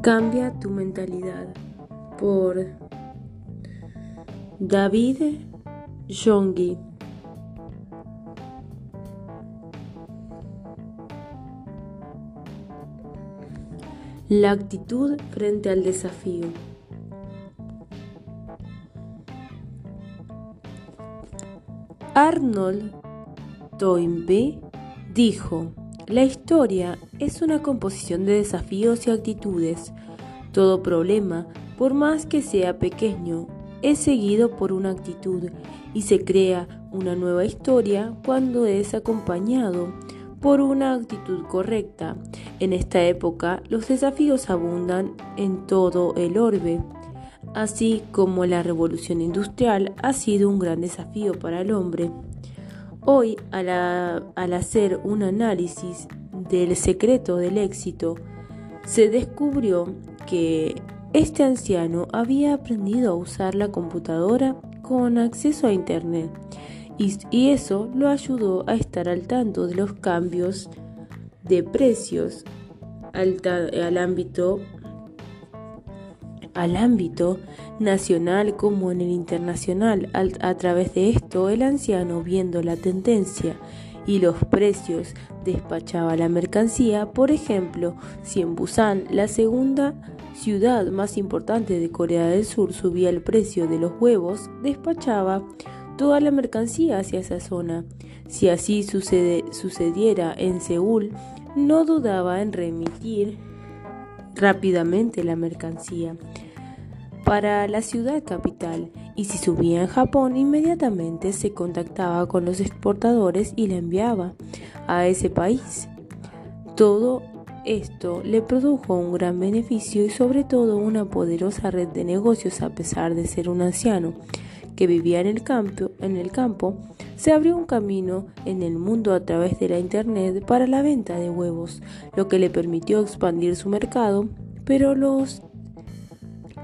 Cambia tu mentalidad por David Yonggi. La actitud frente al desafío. Arnold Toynbee dijo, la historia es una composición de desafíos y actitudes. Todo problema, por más que sea pequeño, es seguido por una actitud y se crea una nueva historia cuando es acompañado por una actitud correcta. En esta época los desafíos abundan en todo el orbe, así como la revolución industrial ha sido un gran desafío para el hombre. Hoy, al, hacer un análisis del secreto del éxito, se descubrió que este anciano había aprendido a usar la computadora con acceso a Internet y, eso lo ayudó a estar al tanto de los cambios de precios al ámbito al ámbito nacional como en el internacional. a través de esto, el anciano, viendo la tendencia y los precios, despachaba la mercancía. Por ejemplo, si en Busan, la segunda ciudad más importante de Corea del Sur, subía el precio de los huevos, despachaba toda la mercancía hacia esa zona. Si así sucediera en Seúl, no dudaba en remitir rápidamente la mercancía para la ciudad capital y si subía en Japón inmediatamente se contactaba con los exportadores y la enviaba a ese país. Todo esto le produjo un gran beneficio y sobre todo una poderosa red de negocios a pesar de ser un anciano que vivía en el campo, en el campo se abrió un camino en el mundo a través de la internet para la venta de huevos, lo que le permitió expandir su mercado, pero los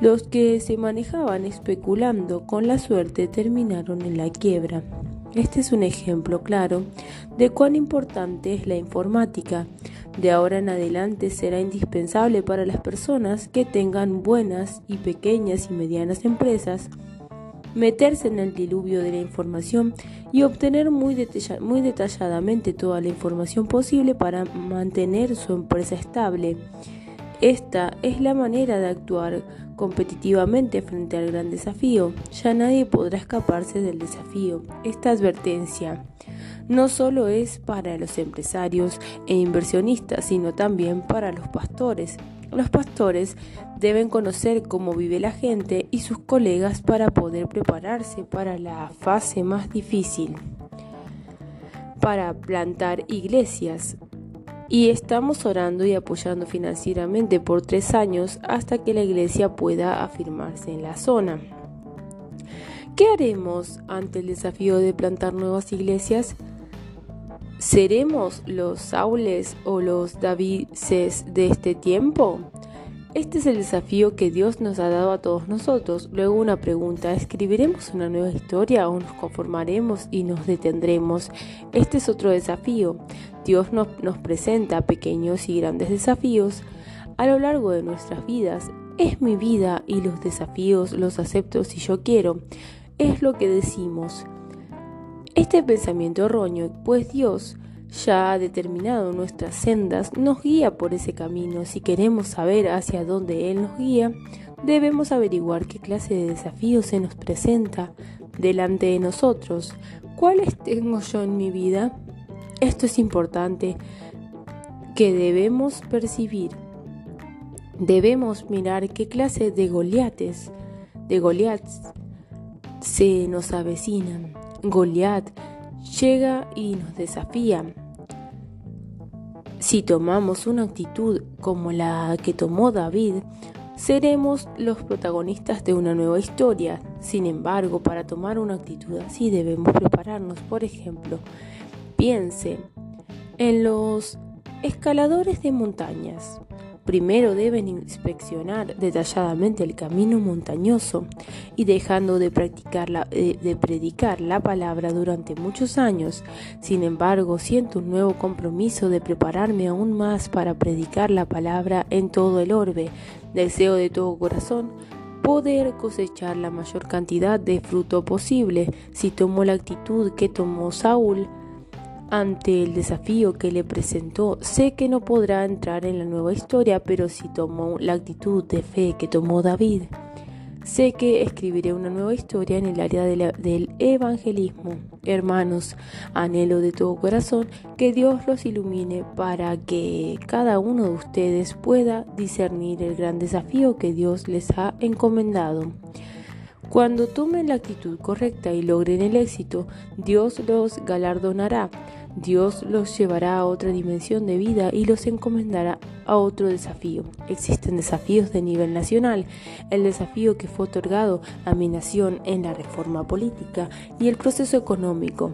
los que se manejaban especulando con la suerte terminaron en la quiebra. Este es un ejemplo claro de cuán importante es la informática. De ahora en adelante será indispensable para las personas que tengan buenas y pequeñas y medianas empresas meterse en el diluvio de la información y obtener muy, muy, detalladamente toda la información posible para mantener su empresa estable. Esta es la manera de actuar competitivamente frente al gran desafío. Ya nadie podrá escaparse del desafío. Esta advertencia no solo es para los empresarios e inversionistas, sino también para los pastores. Los pastores deben conocer cómo vive la gente y sus colegas para poder prepararse para la fase más difícil, para plantar iglesias, y estamos orando y apoyando financieramente por tres años hasta que la iglesia pueda afirmarse en la zona. ¿Qué haremos ante el desafío de plantar nuevas iglesias? ¿Seremos los Saules o los Davises de este tiempo? Este es el desafío que Dios nos ha dado a todos nosotros. Luego una pregunta, ¿escribiremos una nueva historia o nos conformaremos y nos detendremos? Este es otro desafío. Dios nos, nos presenta pequeños y grandes desafíos a lo largo de nuestras vidas. Es mi vida y los desafíos los acepto si yo quiero. Es lo que decimos. Este pensamiento erróneo, pues Dios ya ha determinado nuestras sendas, nos guía por ese camino. Si queremos saber hacia dónde Él nos guía, debemos averiguar qué clase de desafío se nos presenta delante de nosotros. ¿Cuáles tengo yo en mi vida? Esto es importante que debemos percibir. Debemos mirar qué clase de Goliates, de Goliaths se nos avecinan. Goliat llega y nos desafía. Si tomamos una actitud como la que tomó David, seremos los protagonistas de una nueva historia. Sin embargo, para tomar una actitud así debemos prepararnos. Por ejemplo, piense en los escaladores de montañas. Primero deben inspeccionar detalladamente el camino montañoso y dejando eh, de predicar la palabra durante muchos años. Sin embargo, siento un nuevo compromiso de prepararme aún más para predicar la palabra en todo el orbe. Deseo de todo corazón poder cosechar la mayor cantidad de fruto posible si tomo la actitud que tomó Saúl ante el desafío que le presentó. Sé que no podrá entrar en la nueva historia, pero si tomó la actitud de fe que tomó David, sé que escribiré una nueva historia en el área del evangelismo. Hermanos, anhelo de todo corazón que Dios los ilumine para que cada uno de ustedes pueda discernir el gran desafío que Dios les ha encomendado. Cuando tomen la actitud correcta y logren el éxito, Dios los galardonará. Dios los llevará a otra dimensión de vida y los encomendará a otro desafío. Existen desafíos de nivel nacional, el desafío que fue otorgado a mi nación en la reforma política y el proceso económico.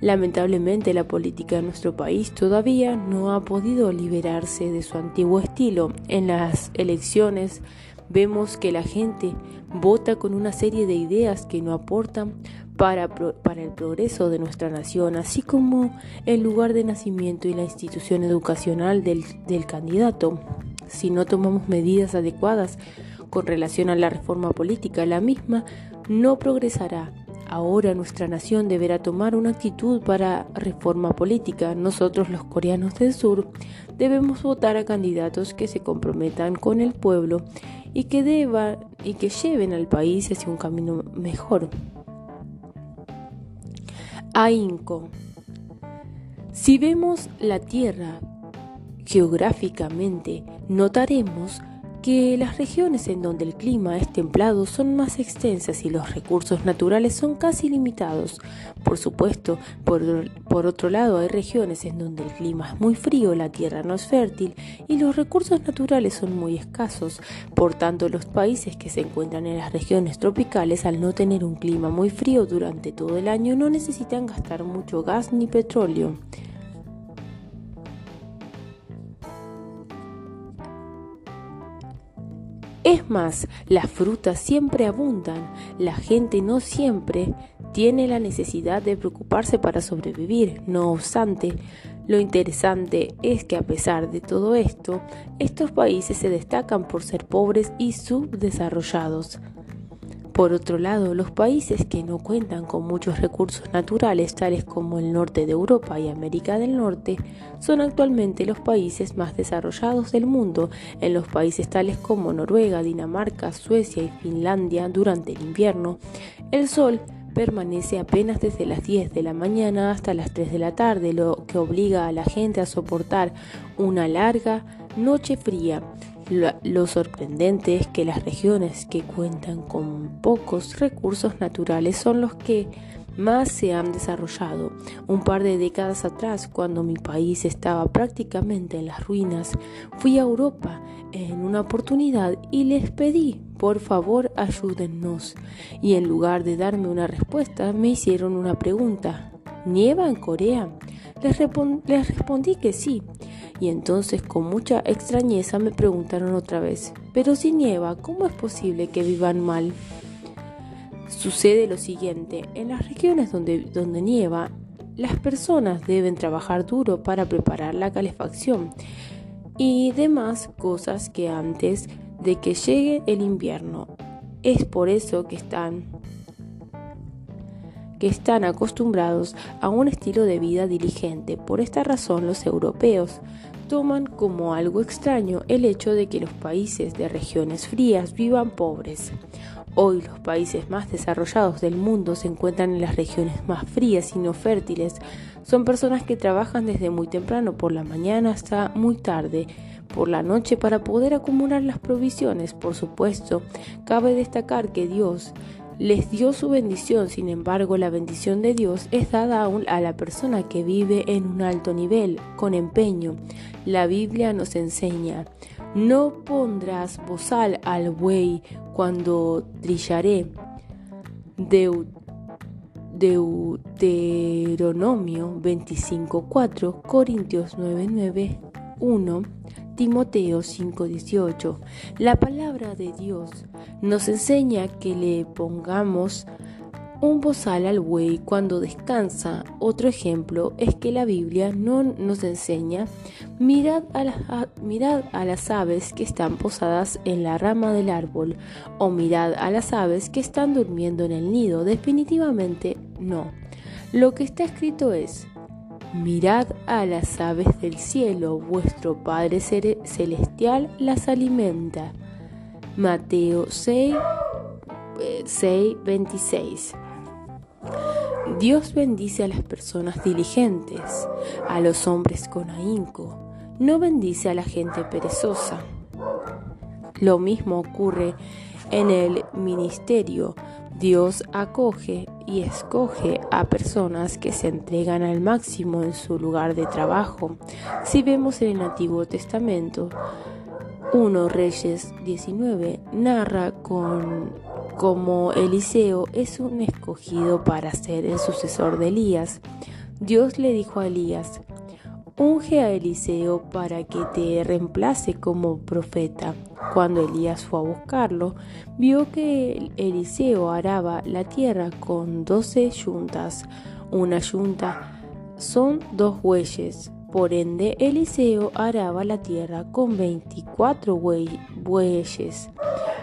Lamentablemente la política de nuestro país todavía no ha podido liberarse de su antiguo estilo. En las elecciones vemos que la gente vota con una serie de ideas que no aportan para, para, el progreso de nuestra nación, así como el lugar de nacimiento y la institución educacional del, del candidato. Si no tomamos medidas adecuadas con relación a la reforma política, la misma no progresará. Ahora nuestra nación deberá tomar una actitud para reforma política. Nosotros los coreanos del sur debemos votar a candidatos que se comprometan con el pueblo y que deban y que lleven al país hacia un camino mejor. AINCO. Si vemos la Tierra geográficamente, notaremos que las regiones en donde el clima es templado son más extensas y los recursos naturales son casi limitados. Por supuesto, por, por, otro lado, hay regiones en donde el clima es muy frío, la tierra no es fértil y los recursos naturales son muy escasos. Por tanto, los países que se encuentran en las regiones tropicales, al no tener un clima muy frío durante todo el año, no necesitan gastar mucho gas ni petróleo. Es más, las frutas siempre abundan, la gente no siempre tiene la necesidad de preocuparse para sobrevivir. No obstante, lo interesante es que a pesar de todo esto, estos países se destacan por ser pobres y subdesarrollados. Por otro lado, los países que no cuentan con muchos recursos naturales, tales como el norte de Europa y América del Norte, son actualmente los países más desarrollados del mundo. En los países tales como Noruega, Dinamarca, Suecia y Finlandia, durante el invierno, el sol permanece apenas desde las 10 de la mañana hasta las 3 de la tarde, lo que obliga a la gente a soportar una larga noche fría. Lo, sorprendente es que las regiones que cuentan con pocos recursos naturales son los que más se han desarrollado. Un par de décadas atrás, cuando mi país estaba prácticamente en las ruinas, fui a Europa en una oportunidad y les pedí, por favor, ayúdennos. Y en lugar de darme una respuesta, me hicieron una pregunta. ¿Nieva en Corea? Les, les respondí que sí y entonces con mucha extrañeza me preguntaron otra vez, pero si nieva, ¿cómo es posible que vivan mal? Sucede lo siguiente, en las regiones donde, donde nieva, las personas deben trabajar duro para preparar la calefacción y demás cosas que antes de que llegue el invierno. Es por eso que están que están acostumbrados a un estilo de vida diligente. Por esta razón los europeos toman como algo extraño el hecho de que los países de regiones frías vivan pobres. Hoy los países más desarrollados del mundo se encuentran en las regiones más frías y no fértiles. Son personas que trabajan desde muy temprano por la mañana hasta muy tarde por la noche para poder acumular las provisiones. Por supuesto, cabe destacar que Dios les dio su bendición, sin embargo la bendición de Dios es dada a, la persona que vive en un alto nivel, con empeño. La Biblia nos enseña, no pondrás bozal al buey cuando trillaré. Deuteronomio 25.4, Corintios 9.9, 1, Timoteo 5:18. La palabra de Dios nos enseña que le pongamos un bozal al buey cuando descansa. Otro ejemplo es que la Biblia no nos enseña mirad a, las, mirad a las aves que están posadas en la rama del árbol o mirad a las aves que están durmiendo en el nido. Definitivamente no. Lo que está escrito es Mirad a las aves del cielo, vuestro Padre Celestial las alimenta. Mateo 6, 6 26. Dios bendice a las personas diligentes, a los hombres con ahínco, no bendice a la gente perezosa. Lo mismo ocurre en el ministerio. Dios acoge y escoge a personas que se entregan al máximo en su lugar de trabajo. Si vemos en el Antiguo Testamento, 1 Reyes 19 narra con como Eliseo es un escogido para ser el sucesor de Elías, Dios le dijo a Elías, unge a Eliseo para que te reemplace como profeta. Cuando Elías fue a buscarlo, vio que Eliseo araba la tierra con doce yuntas. Una yunta son dos bueyes. Por ende, Eliseo araba la tierra con veinticuatro bueyes.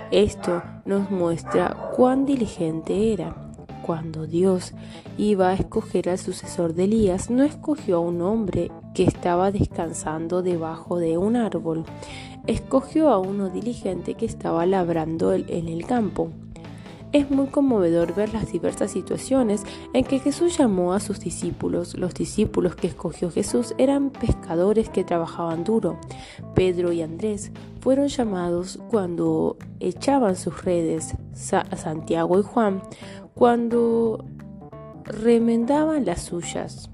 Esto nos muestra cuán diligente era. Cuando Dios iba a escoger al sucesor de Elías, no escogió a un hombre que estaba descansando debajo de un árbol, escogió a uno diligente que estaba labrando en el campo. Es muy conmovedor ver las diversas situaciones en que Jesús llamó a sus discípulos. Los discípulos que escogió Jesús eran pescadores que trabajaban duro. Pedro y Andrés fueron llamados cuando echaban sus redes. Santiago y Juan cuando remendaban las suyas.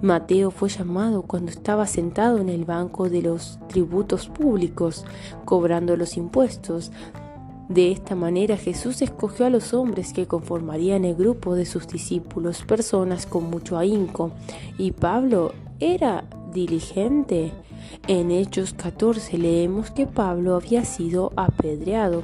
Mateo fue llamado cuando estaba sentado en el banco de los tributos públicos, cobrando los impuestos. De esta manera Jesús escogió a los hombres que conformarían el grupo de sus discípulos, personas con mucho ahínco, y Pablo era diligente. En Hechos 14 leemos que Pablo había sido apedreado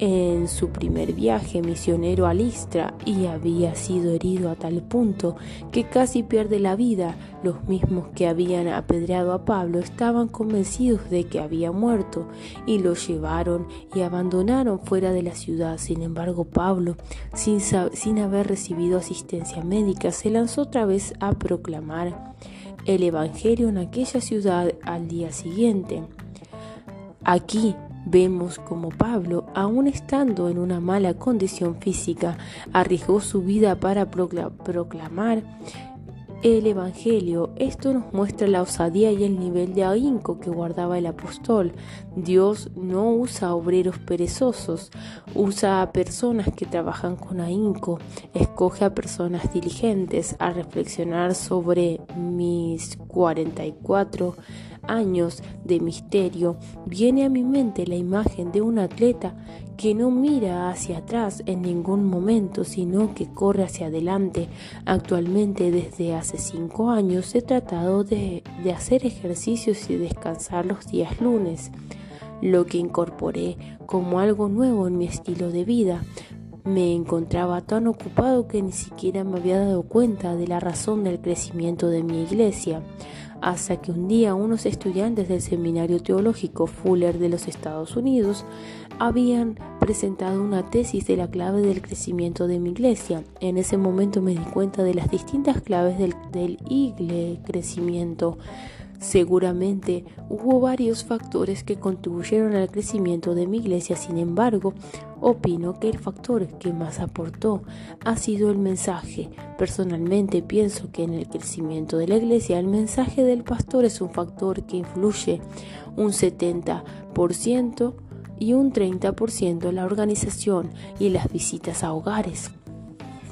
en su primer viaje misionero a Listra y había sido herido a tal punto que casi pierde la vida. Los mismos que habían apedreado a Pablo estaban convencidos de que había muerto y lo llevaron y abandonaron fuera de la ciudad. Sin embargo, Pablo, sin, sin haber recibido asistencia médica, se lanzó otra vez a proclamar el Evangelio en aquella ciudad al día siguiente. Aquí Vemos como Pablo, aun estando en una mala condición física, arriesgó su vida para proclamar el Evangelio. Esto nos muestra la osadía y el nivel de ahínco que guardaba el apóstol. Dios no usa obreros perezosos, usa a personas que trabajan con ahínco, escoge a personas diligentes a reflexionar sobre mis 44 años de misterio, viene a mi mente la imagen de un atleta que no mira hacia atrás en ningún momento, sino que corre hacia adelante. Actualmente, desde hace cinco años, he tratado de, hacer ejercicios y descansar los días lunes, lo que incorporé como algo nuevo en mi estilo de vida. Me encontraba tan ocupado que ni siquiera me había dado cuenta de la razón del crecimiento de mi iglesia hasta que un día unos estudiantes del Seminario Teológico Fuller de los Estados Unidos habían presentado una tesis de la clave del crecimiento de mi iglesia. En ese momento me di cuenta de las distintas claves del, igle crecimiento. Seguramente hubo varios factores que contribuyeron al crecimiento de mi iglesia, sin embargo, opino que el factor que más aportó ha sido el mensaje. Personalmente pienso que en el crecimiento de la iglesia el mensaje del pastor es un factor que influye un 70% y un 30% en la organización y las visitas a hogares.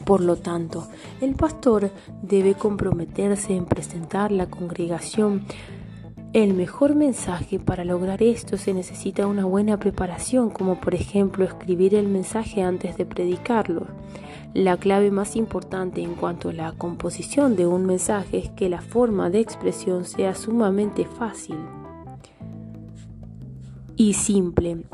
Por lo tanto, el pastor debe comprometerse en presentar la congregación el mejor mensaje para lograr esto se necesita una buena preparación, como por ejemplo escribir el mensaje antes de predicarlo. La clave más importante en cuanto a la composición de un mensaje es que la forma de expresión sea sumamente fácil. y simple.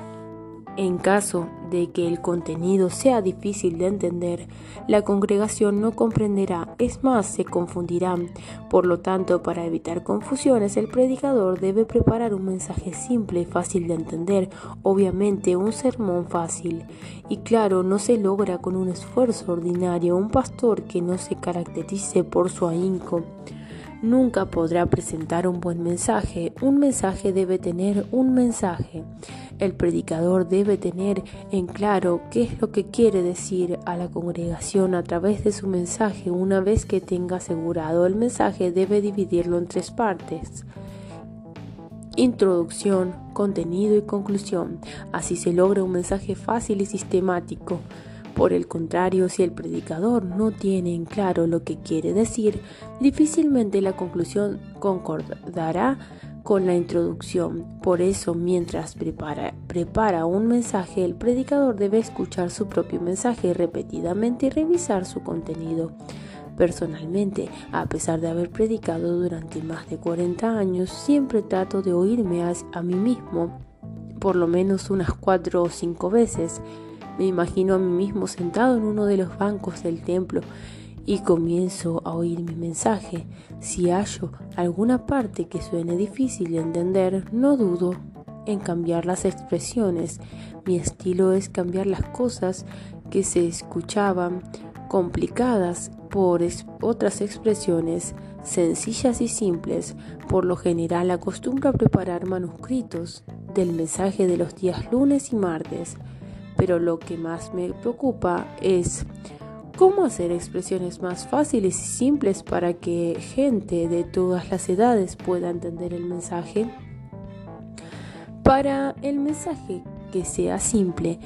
En caso de que el contenido sea difícil de entender, la congregación no comprenderá, es más, se confundirán. Por lo tanto, para evitar confusiones, el predicador debe preparar un mensaje simple y fácil de entender, obviamente un sermón fácil. Y claro, no se logra con un esfuerzo ordinario, un pastor que no se caracterice por su ahínco nunca podrá presentar un buen mensaje. Un mensaje debe tener un mensaje. El predicador debe tener en claro qué es lo que quiere decir a la congregación a través de su mensaje. Una vez que tenga asegurado el mensaje, debe dividirlo en tres partes. Introducción, contenido y conclusión. Así se logra un mensaje fácil y sistemático. Por el contrario, si el predicador no tiene en claro lo que quiere decir, difícilmente la conclusión concordará con la introducción. Por eso, mientras prepara, un mensaje, el predicador debe escuchar su propio mensaje repetidamente y revisar su contenido. Personalmente, a pesar de haber predicado durante más de 40 años, siempre trato de oírme a, a mí mismo, por lo menos unas cuatro o cinco veces. Me imagino a mí mismo sentado en uno de los bancos del templo y comienzo a oír mi mensaje. Si hallo alguna parte que suene difícil de entender, no dudo en cambiar las expresiones. Mi estilo es cambiar las cosas que se escuchaban complicadas por otras expresiones sencillas y simples. Por lo general acostumbro a preparar manuscritos del mensaje de los días lunes y martes pero lo que más me preocupa es cómo hacer expresiones más fáciles y simples para que gente de todas las edades pueda entender el mensaje. Para el mensaje que sea simple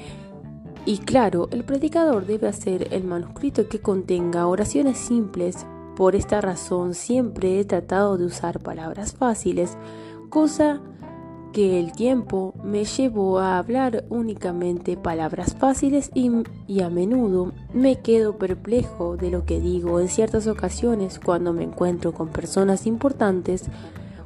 y claro, el predicador debe hacer el manuscrito que contenga oraciones simples. Por esta razón siempre he tratado de usar palabras fáciles, cosa que el tiempo me llevó a hablar únicamente palabras fáciles y, a menudo me quedo perplejo de lo que digo. En ciertas ocasiones cuando me encuentro con personas importantes,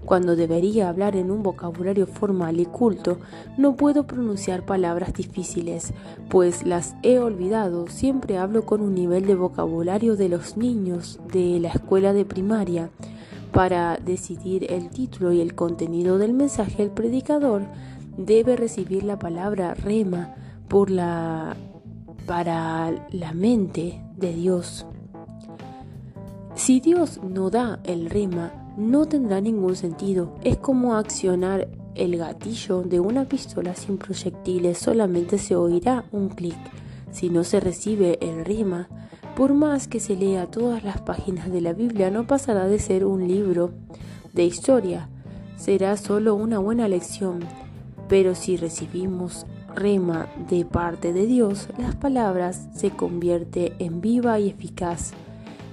cuando debería hablar en un vocabulario formal y culto, no puedo pronunciar palabras difíciles, pues las he olvidado, siempre hablo con un nivel de vocabulario de los niños de la escuela de primaria, para decidir el título y el contenido del mensaje, el predicador debe recibir la palabra rema por la, para la mente de Dios. Si Dios no da el rema, no tendrá ningún sentido. Es como accionar el gatillo de una pistola sin proyectiles, solamente se oirá un clic. Si no se recibe el rema, por más que se lea todas las páginas de la Biblia, no pasará de ser un libro de historia, será solo una buena lección. Pero si recibimos rema de parte de Dios, las palabras se convierte en viva y eficaz.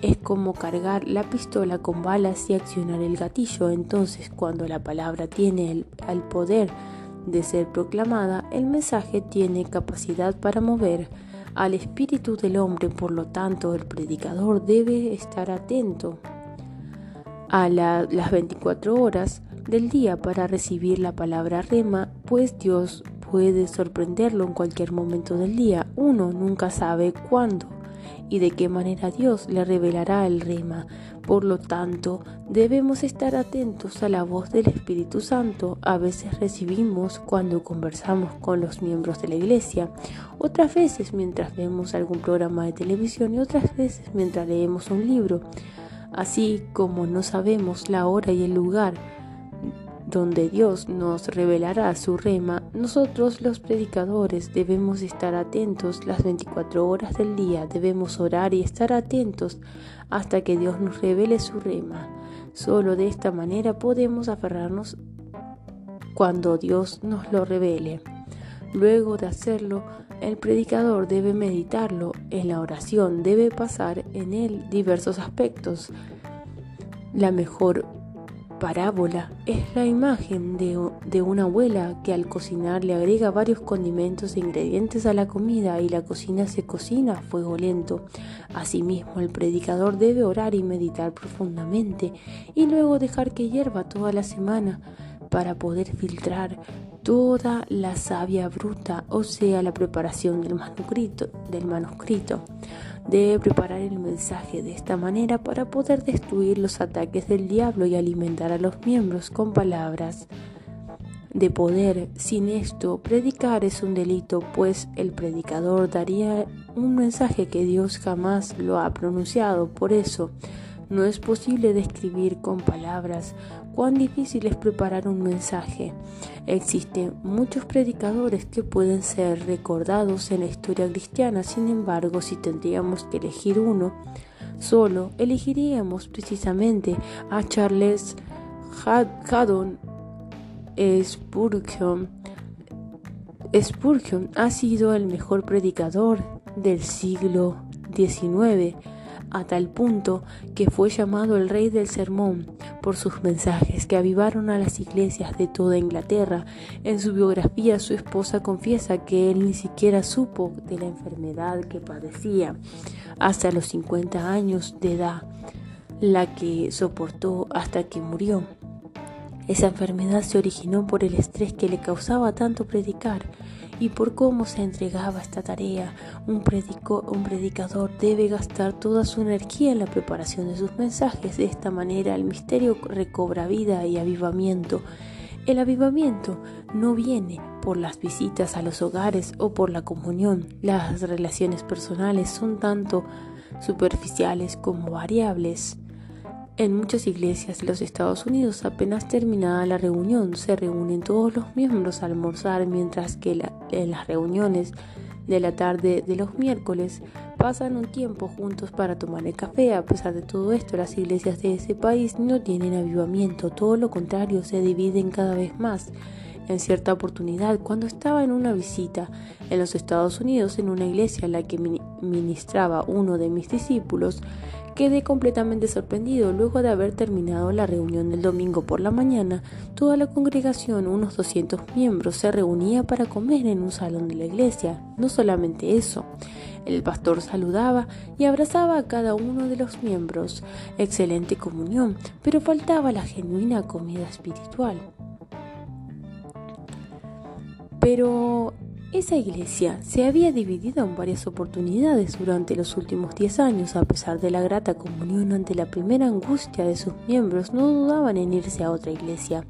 Es como cargar la pistola con balas y accionar el gatillo. Entonces, cuando la palabra tiene el, el poder de ser proclamada, el mensaje tiene capacidad para mover al espíritu del hombre, por lo tanto el predicador debe estar atento a las 24 horas del día para recibir la palabra rema, pues Dios puede sorprenderlo en cualquier momento del día. Uno nunca sabe cuándo y de qué manera Dios le revelará el rema. Por lo tanto, debemos estar atentos a la voz del Espíritu Santo. A veces recibimos cuando conversamos con los miembros de la iglesia, otras veces mientras vemos algún programa de televisión y otras veces mientras leemos un libro. Así como no sabemos la hora y el lugar donde Dios nos revelará su rema, nosotros los predicadores debemos estar atentos las 24 horas del día, debemos orar y estar atentos hasta que Dios nos revele su rema. Solo de esta manera podemos aferrarnos cuando Dios nos lo revele. Luego de hacerlo, el predicador debe meditarlo en la oración, debe pasar en él diversos aspectos. La mejor parábola es la imagen de, una abuela que al cocinar le agrega varios condimentos e ingredientes a la comida y la cocina se cocina a fuego lento. Asimismo, el predicador debe orar y meditar profundamente y luego dejar que hierva toda la semana para poder filtrar toda la savia bruta, o sea, la preparación del manuscrito. Debe preparar el mensaje de esta manera para poder destruir los ataques del diablo y alimentar a los miembros con palabras de poder. Sin esto, predicar es un delito, pues el predicador daría un mensaje que Dios jamás lo ha pronunciado. Por eso, no es posible describir con palabras cuán difícil es preparar un mensaje. Existen muchos predicadores que pueden ser recordados en la historia cristiana, sin embargo, si tendríamos que elegir uno, solo elegiríamos precisamente a Charles Haddon Spurgeon. Spurgeon ha sido el mejor predicador del siglo XIX a tal punto que fue llamado el rey del sermón por sus mensajes que avivaron a las iglesias de toda Inglaterra. En su biografía su esposa confiesa que él ni siquiera supo de la enfermedad que padecía hasta los 50 años de edad, la que soportó hasta que murió. Esa enfermedad se originó por el estrés que le causaba tanto predicar y por cómo se entregaba esta tarea. Un, un predicador debe gastar toda su energía en la preparación de sus mensajes. De esta manera el misterio recobra vida y avivamiento. El avivamiento no viene por las visitas a los hogares o por la comunión. Las relaciones personales son tanto superficiales como variables. En muchas iglesias de los Estados Unidos, apenas terminada la reunión, se reúnen todos los miembros a almorzar, mientras que en las reuniones de la tarde de los miércoles pasan un tiempo juntos para tomar el café. A pesar de todo esto, las iglesias de ese país no tienen avivamiento, todo lo contrario, se dividen cada vez más. En cierta oportunidad, cuando estaba en una visita en los Estados Unidos en una iglesia en la que ministraba uno de mis discípulos, Quedé completamente sorprendido. Luego de haber terminado la reunión del domingo por la mañana, toda la congregación, unos 200 miembros, se reunía para comer en un salón de la iglesia. No solamente eso, el pastor saludaba y abrazaba a cada uno de los miembros. Excelente comunión, pero faltaba la genuina comida espiritual. Pero esa iglesia se había dividido en varias oportunidades durante los últimos diez años, a pesar de la grata comunión ante la primera angustia de sus miembros, no dudaban en irse a otra iglesia.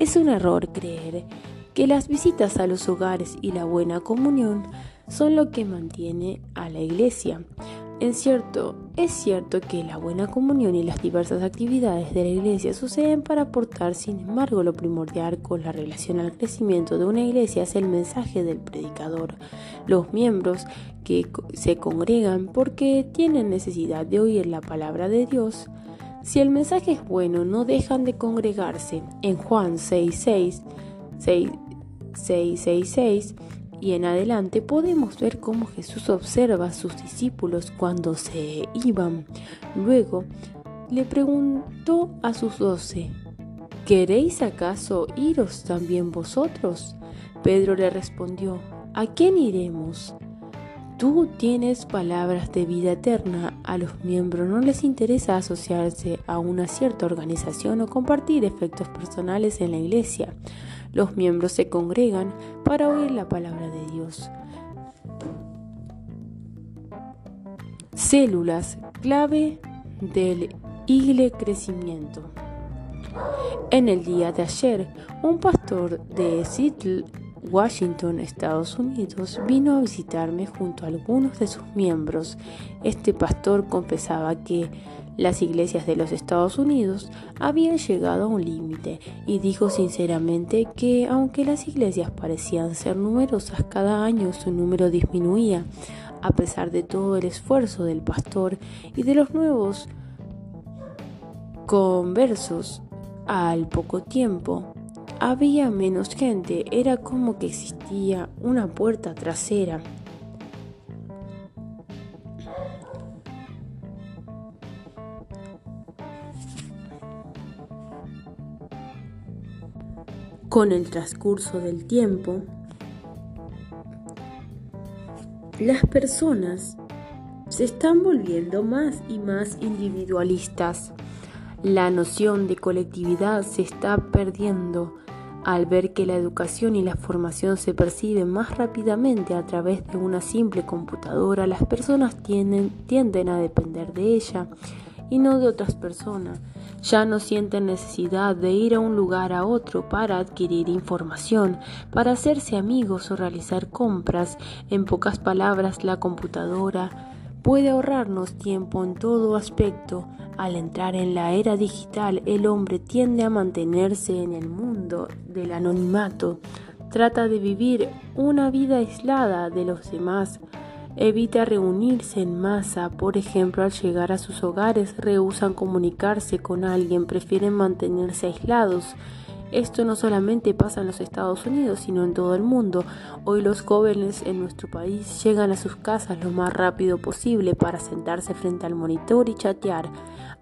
Es un error creer que las visitas a los hogares y la buena comunión son lo que mantiene a la iglesia. En cierto, es cierto que la buena comunión y las diversas actividades de la iglesia suceden para aportar, sin embargo, lo primordial con la relación al crecimiento de una iglesia es el mensaje del predicador. Los miembros que se congregan porque tienen necesidad de oír la palabra de Dios, si el mensaje es bueno, no dejan de congregarse. En Juan 6, 6, 6, y en adelante podemos ver cómo Jesús observa a sus discípulos cuando se iban. Luego le preguntó a sus doce, ¿queréis acaso iros también vosotros? Pedro le respondió, ¿a quién iremos? Tú tienes palabras de vida eterna. A los miembros no les interesa asociarse a una cierta organización o compartir efectos personales en la iglesia. Los miembros se congregan para oír la palabra de Dios. Células clave del igle crecimiento. En el día de ayer, un pastor de Seattle, Washington, Estados Unidos, vino a visitarme junto a algunos de sus miembros. Este pastor confesaba que las iglesias de los Estados Unidos habían llegado a un límite y dijo sinceramente que aunque las iglesias parecían ser numerosas cada año su número disminuía. A pesar de todo el esfuerzo del pastor y de los nuevos conversos al poco tiempo había menos gente, era como que existía una puerta trasera Con el transcurso del tiempo, las personas se están volviendo más y más individualistas. La noción de colectividad se está perdiendo. Al ver que la educación y la formación se perciben más rápidamente a través de una simple computadora, las personas tienden, a depender de ella y no de otras personas. Ya no sienten necesidad de ir a un lugar a otro para adquirir información, para hacerse amigos o realizar compras. En pocas palabras, la computadora puede ahorrarnos tiempo en todo aspecto. Al entrar en la era digital, el hombre tiende a mantenerse en el mundo del anonimato. Trata de vivir una vida aislada de los demás. Evita reunirse en masa, por ejemplo, al llegar a sus hogares, rehusan comunicarse con alguien, prefieren mantenerse aislados. Esto no solamente pasa en los Estados Unidos, sino en todo el mundo. Hoy los jóvenes en nuestro país llegan a sus casas lo más rápido posible para sentarse frente al monitor y chatear.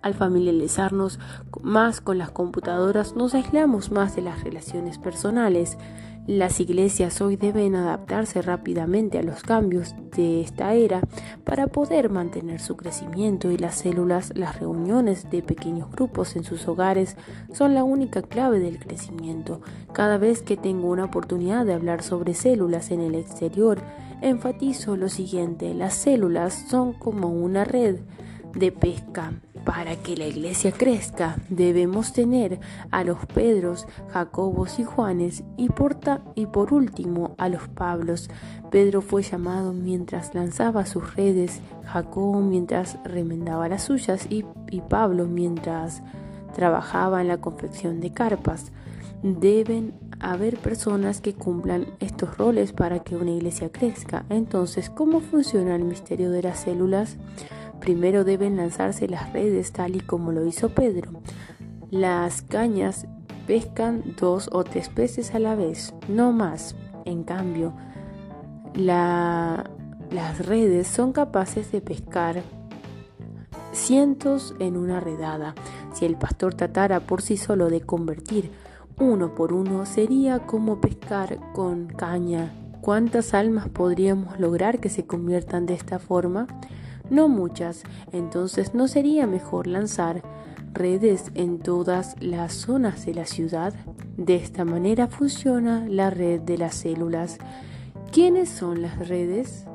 Al familiarizarnos más con las computadoras, nos aislamos más de las relaciones personales. Las iglesias hoy deben adaptarse rápidamente a los cambios de esta era para poder mantener su crecimiento y las células, las reuniones de pequeños grupos en sus hogares son la única clave del crecimiento. Cada vez que tengo una oportunidad de hablar sobre células en el exterior, enfatizo lo siguiente, las células son como una red de pesca. Para que la iglesia crezca, debemos tener a los Pedros, Jacobos y Juanes y, y por último a los Pablos. Pedro fue llamado mientras lanzaba sus redes, Jacobo mientras remendaba las suyas y, y Pablo mientras trabajaba en la confección de carpas. Deben haber personas que cumplan estos roles para que una iglesia crezca. Entonces, ¿cómo funciona el misterio de las células? Primero deben lanzarse las redes tal y como lo hizo Pedro. Las cañas pescan dos o tres peces a la vez, no más. En cambio, las redes son capaces de pescar cientos en una redada. Si el pastor tratara por sí solo de convertir uno por uno, sería como pescar con caña. ¿Cuántas almas podríamos lograr que se conviertan de esta forma? No muchas, entonces no sería mejor lanzar redes en todas las zonas de la ciudad. De esta manera funciona la red de las células. ¿Quiénes son las redes?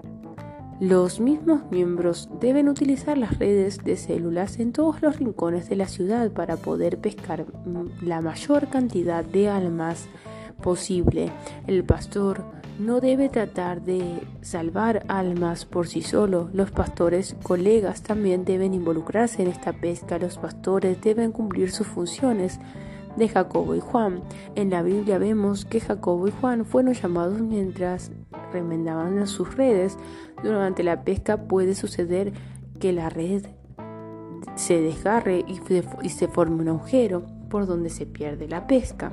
Los mismos miembros deben utilizar las redes de células en todos los rincones de la ciudad para poder pescar la mayor cantidad de almas posible. El pastor no debe tratar de salvar almas por sí solo. Los pastores colegas también deben involucrarse en esta pesca. Los pastores deben cumplir sus funciones de Jacobo y Juan. En la Biblia vemos que Jacobo y Juan fueron llamados mientras remendaban sus redes. Durante la pesca puede suceder que la red se desgarre y se forme un agujero por donde se pierde la pesca.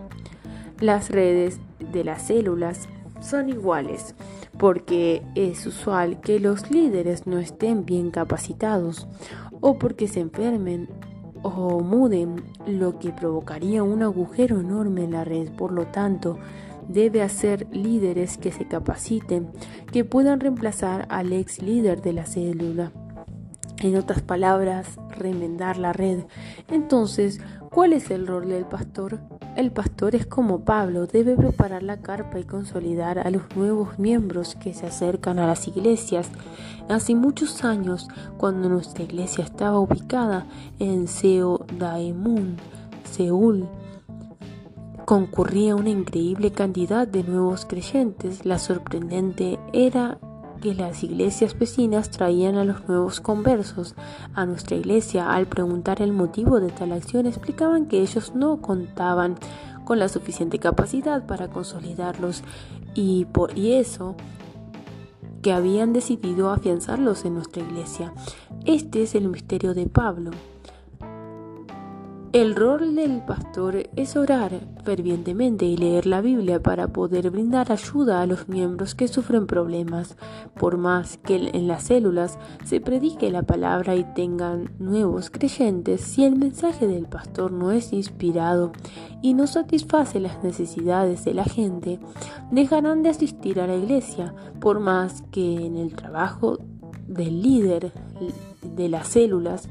Las redes de las células son iguales, porque es usual que los líderes no estén bien capacitados o porque se enfermen o muden, lo que provocaría un agujero enorme en la red. Por lo tanto, debe hacer líderes que se capaciten, que puedan reemplazar al ex líder de la célula. En otras palabras, remendar la red. Entonces, ¿cuál es el rol del pastor? El pastor es como Pablo, debe preparar la carpa y consolidar a los nuevos miembros que se acercan a las iglesias. Hace muchos años, cuando nuestra iglesia estaba ubicada en Seo Daemun, Seúl, concurría una increíble cantidad de nuevos creyentes. La sorprendente era que las iglesias vecinas traían a los nuevos conversos a nuestra iglesia. Al preguntar el motivo de tal acción, explicaban que ellos no contaban con la suficiente capacidad para consolidarlos y por y eso que habían decidido afianzarlos en nuestra iglesia. Este es el misterio de Pablo. El rol del pastor es orar fervientemente y leer la Biblia para poder brindar ayuda a los miembros que sufren problemas. Por más que en las células se predique la palabra y tengan nuevos creyentes, si el mensaje del pastor no es inspirado y no satisface las necesidades de la gente, dejarán de asistir a la iglesia, por más que en el trabajo del líder de las células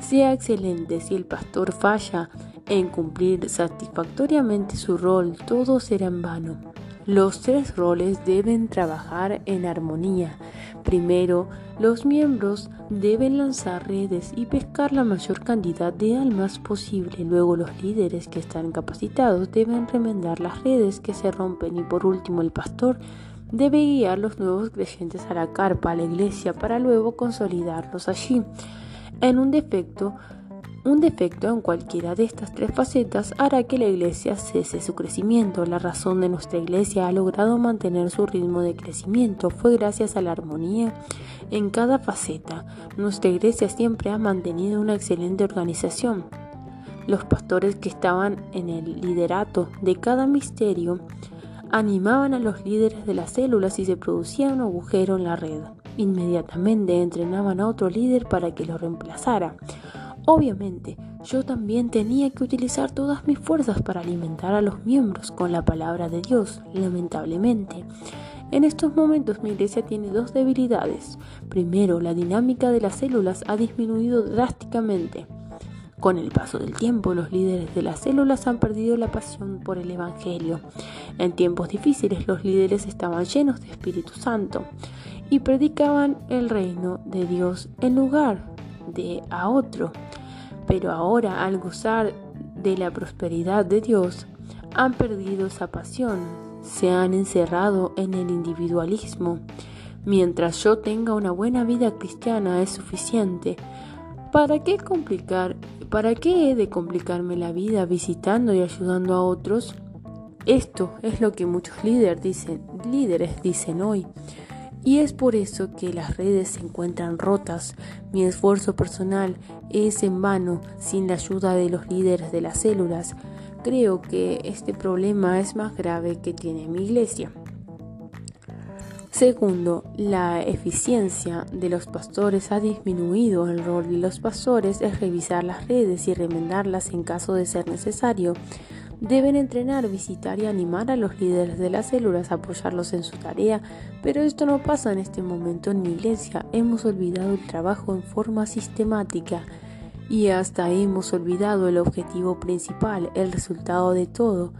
sea excelente si el pastor falla en cumplir satisfactoriamente su rol, todo será en vano. Los tres roles deben trabajar en armonía. Primero, los miembros deben lanzar redes y pescar la mayor cantidad de almas posible. Luego, los líderes que están capacitados deben remendar las redes que se rompen. Y por último, el pastor debe guiar los nuevos creyentes a la carpa, a la iglesia, para luego consolidarlos allí. En un defecto, un defecto en cualquiera de estas tres facetas hará que la iglesia cese su crecimiento. La razón de nuestra iglesia ha logrado mantener su ritmo de crecimiento fue gracias a la armonía en cada faceta. Nuestra iglesia siempre ha mantenido una excelente organización. Los pastores que estaban en el liderato de cada misterio animaban a los líderes de las células y se producía un agujero en la red. Inmediatamente entrenaban a otro líder para que lo reemplazara. Obviamente, yo también tenía que utilizar todas mis fuerzas para alimentar a los miembros con la palabra de Dios, lamentablemente. En estos momentos mi iglesia tiene dos debilidades. Primero, la dinámica de las células ha disminuido drásticamente. Con el paso del tiempo, los líderes de las células han perdido la pasión por el Evangelio. En tiempos difíciles, los líderes estaban llenos de Espíritu Santo y predicaban el reino de Dios en lugar de a otro. Pero ahora, al gozar de la prosperidad de Dios, han perdido esa pasión, se han encerrado en el individualismo. Mientras yo tenga una buena vida cristiana es suficiente. ¿Para qué complicar? ¿Para qué he de complicarme la vida visitando y ayudando a otros? Esto es lo que muchos líderes dicen, líderes dicen hoy. Y es por eso que las redes se encuentran rotas. Mi esfuerzo personal es en vano sin la ayuda de los líderes de las células. Creo que este problema es más grave que tiene mi iglesia. Segundo, la eficiencia de los pastores ha disminuido. El rol de los pastores es revisar las redes y remendarlas en caso de ser necesario. Deben entrenar, visitar y animar a los líderes de las células, apoyarlos en su tarea, pero esto no pasa en este momento en mi iglesia. Hemos olvidado el trabajo en forma sistemática. Y hasta hemos olvidado el objetivo principal, el resultado de todo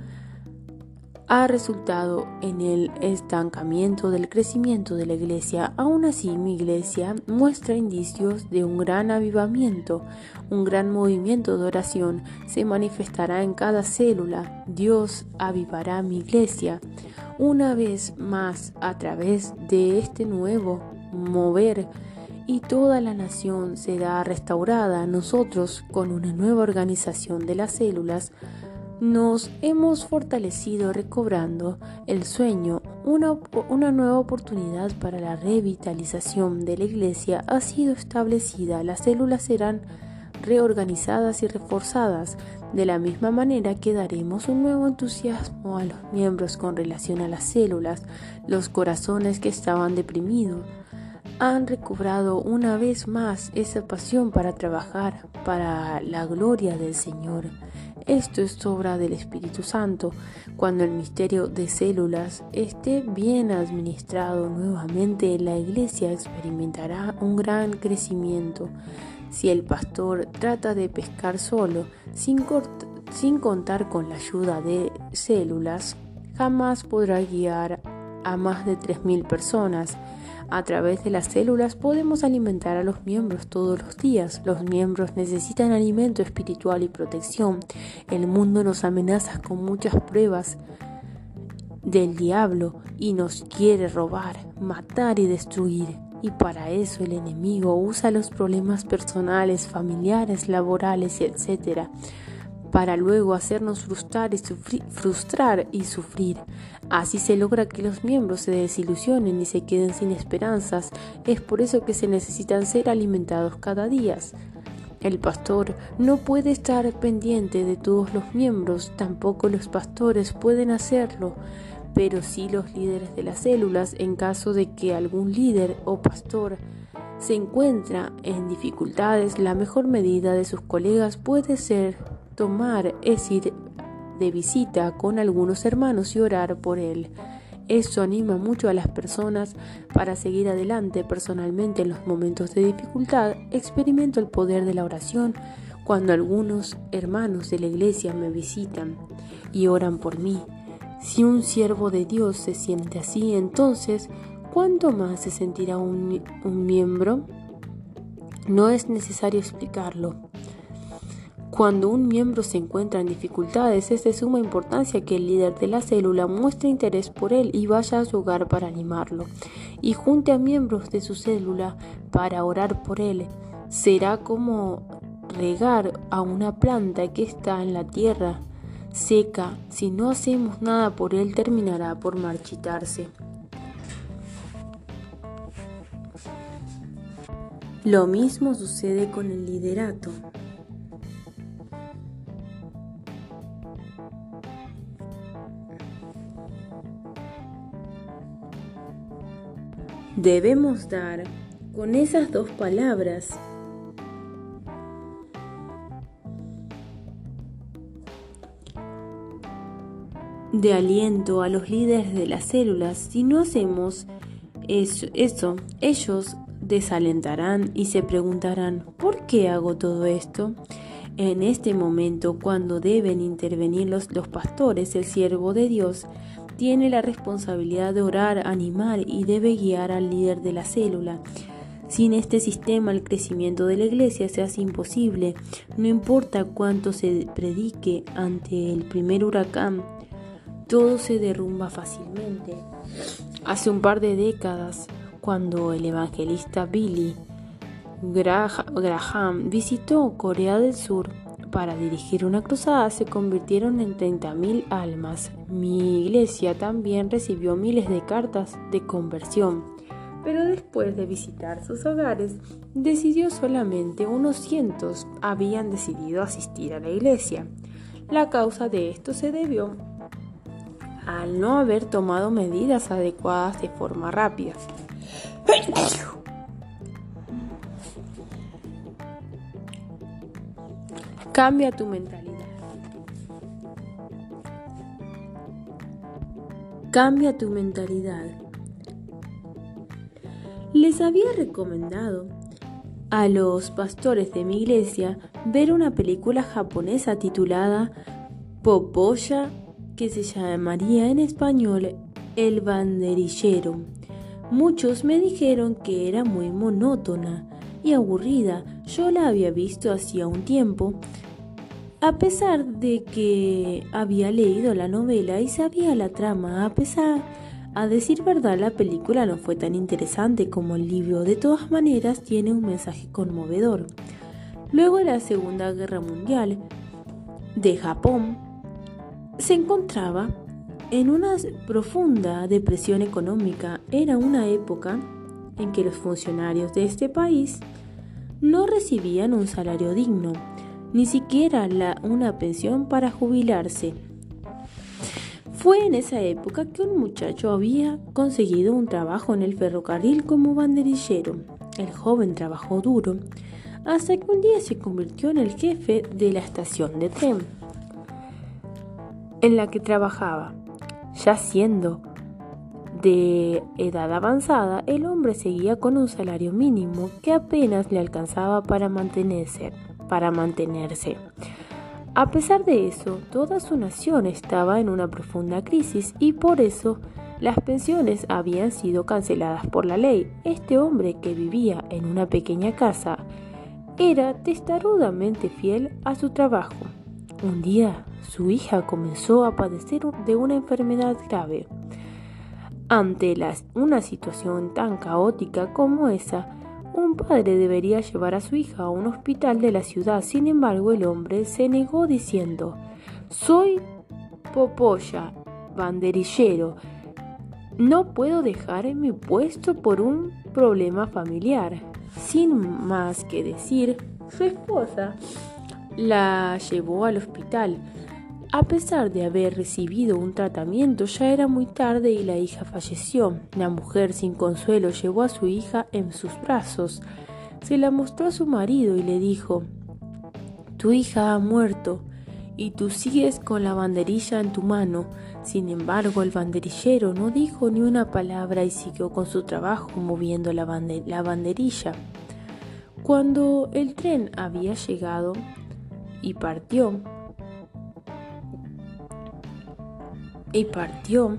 ha resultado en el estancamiento del crecimiento de la iglesia. Aún así, mi iglesia muestra indicios de un gran avivamiento, un gran movimiento de oración se manifestará en cada célula. Dios avivará mi iglesia una vez más a través de este nuevo mover y toda la nación será restaurada. Nosotros, con una nueva organización de las células, nos hemos fortalecido recobrando el sueño. Una, nueva oportunidad para la revitalización de la iglesia ha sido establecida. Las células serán reorganizadas y reforzadas. De la misma manera que daremos un nuevo entusiasmo a los miembros con relación a las células. Los corazones que estaban deprimidos han recobrado una vez más esa pasión para trabajar para la gloria del Señor. Esto es obra del Espíritu Santo. Cuando el misterio de células esté bien administrado nuevamente, la iglesia experimentará un gran crecimiento. Si el pastor trata de pescar solo, sin, contar con la ayuda de células, jamás podrá guiar a más de 3.000 personas a través de las células podemos alimentar a los miembros todos los días. Los miembros necesitan alimento espiritual y protección. El mundo nos amenaza con muchas pruebas del diablo y nos quiere robar, matar y destruir. Y para eso el enemigo usa los problemas personales, familiares, laborales, etc para luego hacernos frustrar y, sufrir, frustrar y sufrir. Así se logra que los miembros se desilusionen y se queden sin esperanzas. Es por eso que se necesitan ser alimentados cada día. El pastor no puede estar pendiente de todos los miembros, tampoco los pastores pueden hacerlo, pero sí los líderes de las células en caso de que algún líder o pastor se encuentra en dificultades, la mejor medida de sus colegas puede ser tomar es ir de visita con algunos hermanos y orar por él. Eso anima mucho a las personas para seguir adelante personalmente en los momentos de dificultad. Experimento el poder de la oración Cuando algunos hermanos de la iglesia me visitan y oran por mí, si un siervo de Dios se siente así, entonces, ¿cuánto más se sentirá un miembro? No es necesario explicarlo. Cuando un miembro se encuentra en dificultades, es de suma importancia que el líder de la célula muestre interés por él y vaya a su hogar para animarlo, y junte a miembros de su célula para orar por él. Será como regar a una planta que está en la tierra seca. Si no hacemos nada por él, terminará por marchitarse. Lo mismo sucede con el liderato. Debemos dar con esas dos palabras de aliento a los líderes de las células. Si no hacemos eso, eso, ellos desalentarán y se preguntarán, ¿por qué hago todo esto? En este momento, cuando deben intervenir los, los pastores, el siervo de Dios tiene la responsabilidad de orar, animar y debe guiar al líder de la célula. Sin este sistema el crecimiento de la iglesia se hace imposible. No importa cuánto se predique ante el primer huracán, todo se derrumba fácilmente. Hace un par de décadas, cuando el evangelista Billy Graham visitó Corea del Sur, para dirigir una cruzada se convirtieron en 30.000 almas. Mi iglesia también recibió miles de cartas de conversión, pero después de visitar sus hogares, decidió solamente unos cientos habían decidido asistir a la iglesia. La causa de esto se debió al no haber tomado medidas adecuadas de forma rápida. Cambia tu mentalidad. Cambia tu mentalidad. Les había recomendado a los pastores de mi iglesia ver una película japonesa titulada Popoya, que se llamaría en español El banderillero. Muchos me dijeron que era muy monótona y aburrida. Yo la había visto hacía un tiempo a pesar de que había leído la novela y sabía la trama, a pesar, a decir verdad, la película no fue tan interesante como el libro, de todas maneras tiene un mensaje conmovedor. Luego de la Segunda Guerra Mundial de Japón, se encontraba en una profunda depresión económica. Era una época en que los funcionarios de este país no recibían un salario digno ni siquiera la, una pensión para jubilarse. Fue en esa época que un muchacho había conseguido un trabajo en el ferrocarril como banderillero. El joven trabajó duro hasta que un día se convirtió en el jefe de la estación de tren en la que trabajaba. Ya siendo de edad avanzada, el hombre seguía con un salario mínimo que apenas le alcanzaba para mantenerse para mantenerse. A pesar de eso, toda su nación estaba en una profunda crisis y por eso las pensiones habían sido canceladas por la ley. Este hombre que vivía en una pequeña casa era testarudamente fiel a su trabajo. Un día su hija comenzó a padecer de una enfermedad grave. Ante una situación tan caótica como esa, un padre debería llevar a su hija a un hospital de la ciudad. Sin embargo, el hombre se negó diciendo, soy Popoya, banderillero. No puedo dejar mi puesto por un problema familiar. Sin más que decir, su esposa la llevó al hospital. A pesar de haber recibido un tratamiento, ya era muy tarde y la hija falleció. La mujer sin consuelo llevó a su hija en sus brazos. Se la mostró a su marido y le dijo, Tu hija ha muerto y tú sigues con la banderilla en tu mano. Sin embargo, el banderillero no dijo ni una palabra y siguió con su trabajo moviendo la, la banderilla. Cuando el tren había llegado, y partió. Y partió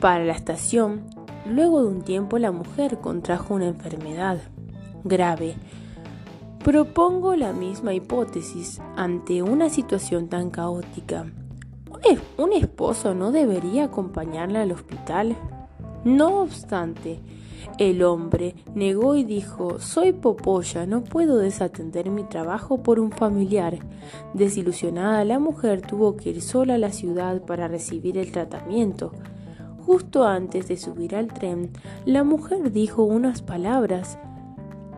para la estación. Luego de un tiempo la mujer contrajo una enfermedad grave. Propongo la misma hipótesis ante una situación tan caótica. ¿Un esposo no debería acompañarla al hospital? No obstante, el hombre negó y dijo, soy popoya, no puedo desatender mi trabajo por un familiar. Desilusionada, la mujer tuvo que ir sola a la ciudad para recibir el tratamiento. Justo antes de subir al tren, la mujer dijo unas palabras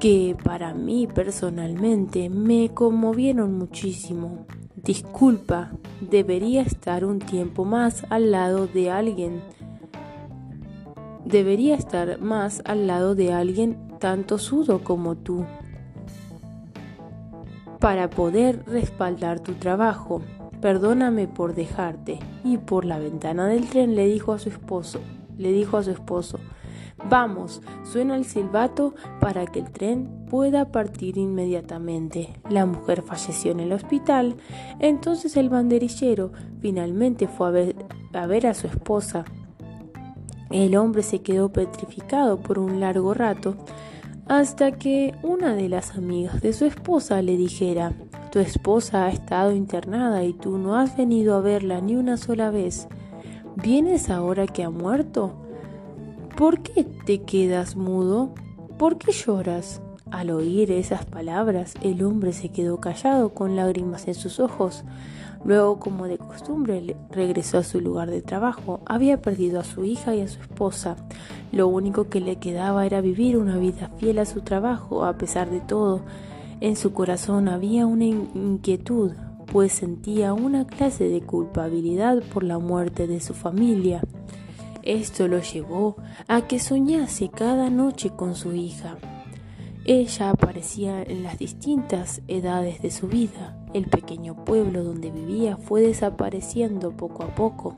que para mí personalmente me conmovieron muchísimo. Disculpa, debería estar un tiempo más al lado de alguien. Debería estar más al lado de alguien tanto sudo como tú para poder respaldar tu trabajo. Perdóname por dejarte. Y por la ventana del tren le dijo a su esposo, le dijo a su esposo, Vamos, suena el silbato para que el tren pueda partir inmediatamente. La mujer falleció en el hospital, entonces el banderillero finalmente fue a ver a, ver a su esposa. El hombre se quedó petrificado por un largo rato hasta que una de las amigas de su esposa le dijera, tu esposa ha estado internada y tú no has venido a verla ni una sola vez. ¿Vienes ahora que ha muerto? ¿Por qué te quedas mudo? ¿Por qué lloras? Al oír esas palabras, el hombre se quedó callado con lágrimas en sus ojos. Luego, como de costumbre, regresó a su lugar de trabajo. Había perdido a su hija y a su esposa. Lo único que le quedaba era vivir una vida fiel a su trabajo, a pesar de todo. En su corazón había una inquietud, pues sentía una clase de culpabilidad por la muerte de su familia. Esto lo llevó a que soñase cada noche con su hija. Ella aparecía en las distintas edades de su vida. El pequeño pueblo donde vivía fue desapareciendo poco a poco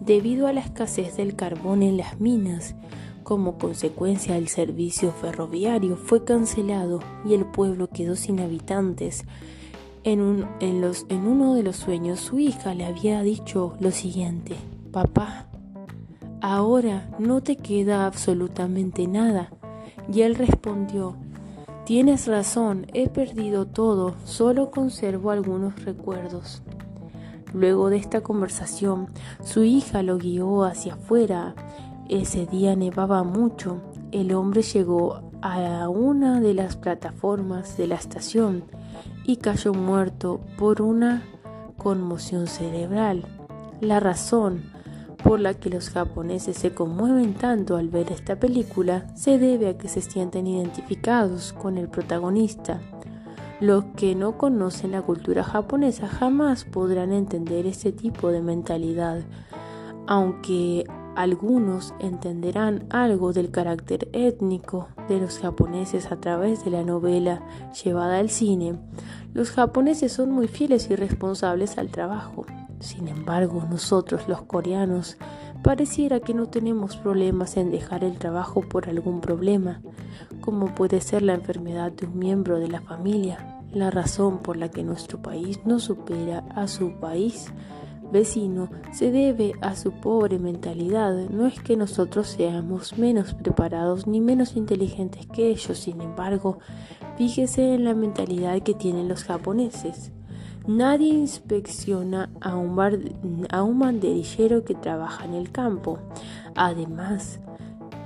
debido a la escasez del carbón en las minas como consecuencia, el servicio ferroviario fue cancelado y el pueblo quedó sin habitantes. En, uno de los sueños su hija le había dicho lo siguiente, papá, ahora no te queda absolutamente nada. Y él respondió, tienes razón, he perdido todo, solo conservo algunos recuerdos. Luego de esta conversación, su hija lo guió hacia afuera ese día nevaba mucho. El hombre llegó a una de las plataformas de la estación y cayó muerto por una conmoción cerebral. La razón por la que los japoneses se conmueven tanto al ver esta película se debe a que se sienten identificados con el protagonista. Los que no conocen la cultura japonesa jamás podrán entender este tipo de mentalidad, aunque algunos entenderán algo del carácter étnico de los japoneses a través de la novela llevada al cine. Los japoneses son muy fieles y responsables al trabajo. Sin embargo, nosotros los coreanos pareciera que no tenemos problemas en dejar el trabajo por algún problema, como puede ser la enfermedad de un miembro de la familia, la razón por la que nuestro país no supera a su país vecino se debe a su pobre mentalidad. No es que nosotros seamos menos preparados ni menos inteligentes que ellos, sin embargo, fíjese en la mentalidad que tienen los japoneses. Nadie inspecciona a un, a un banderillero que trabaja en el campo. Además,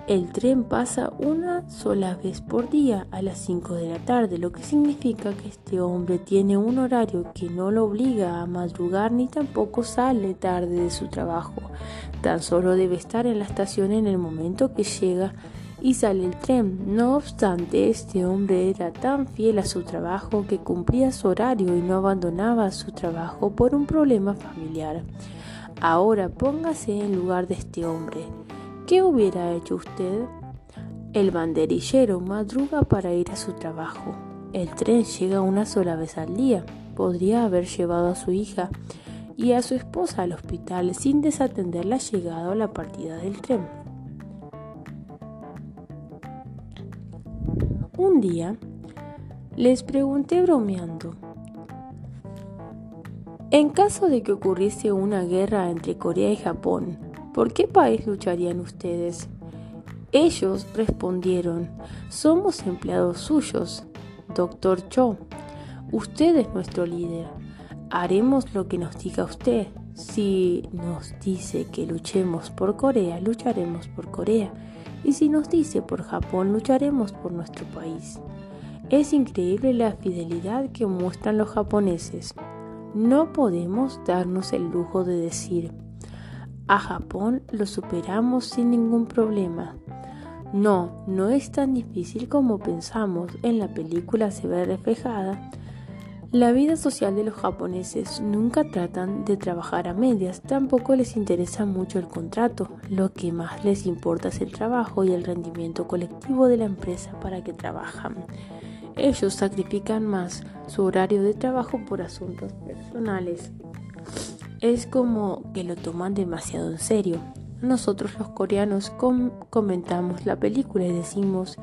el tren pasa una sola vez por día a las 5 de la tarde, lo que significa que este hombre tiene un horario que no lo obliga a madrugar ni tampoco sale tarde de su trabajo. Tan solo debe estar en la estación en el momento que llega y sale el tren. No obstante, este hombre era tan fiel a su trabajo que cumplía su horario y no abandonaba su trabajo por un problema familiar. Ahora póngase en lugar de este hombre. ¿Qué hubiera hecho usted? El banderillero madruga para ir a su trabajo. El tren llega una sola vez al día. Podría haber llevado a su hija y a su esposa al hospital sin desatender la llegada o la partida del tren. Un día les pregunté bromeando, en caso de que ocurriese una guerra entre Corea y Japón, ¿por qué país lucharían ustedes? Ellos respondieron, somos empleados suyos, doctor Cho. Usted es nuestro líder. Haremos lo que nos diga usted. Si nos dice que luchemos por Corea, lucharemos por Corea. Y si nos dice por Japón, lucharemos por nuestro país. Es increíble la fidelidad que muestran los japoneses. No podemos darnos el lujo de decir, a Japón lo superamos sin ningún problema. No, no es tan difícil como pensamos. En la película se ve reflejada. La vida social de los japoneses nunca tratan de trabajar a medias, tampoco les interesa mucho el contrato. Lo que más les importa es el trabajo y el rendimiento colectivo de la empresa para que trabajan. Ellos sacrifican más su horario de trabajo por asuntos personales. Es como que lo toman demasiado en serio. Nosotros los coreanos comentamos la película y decimos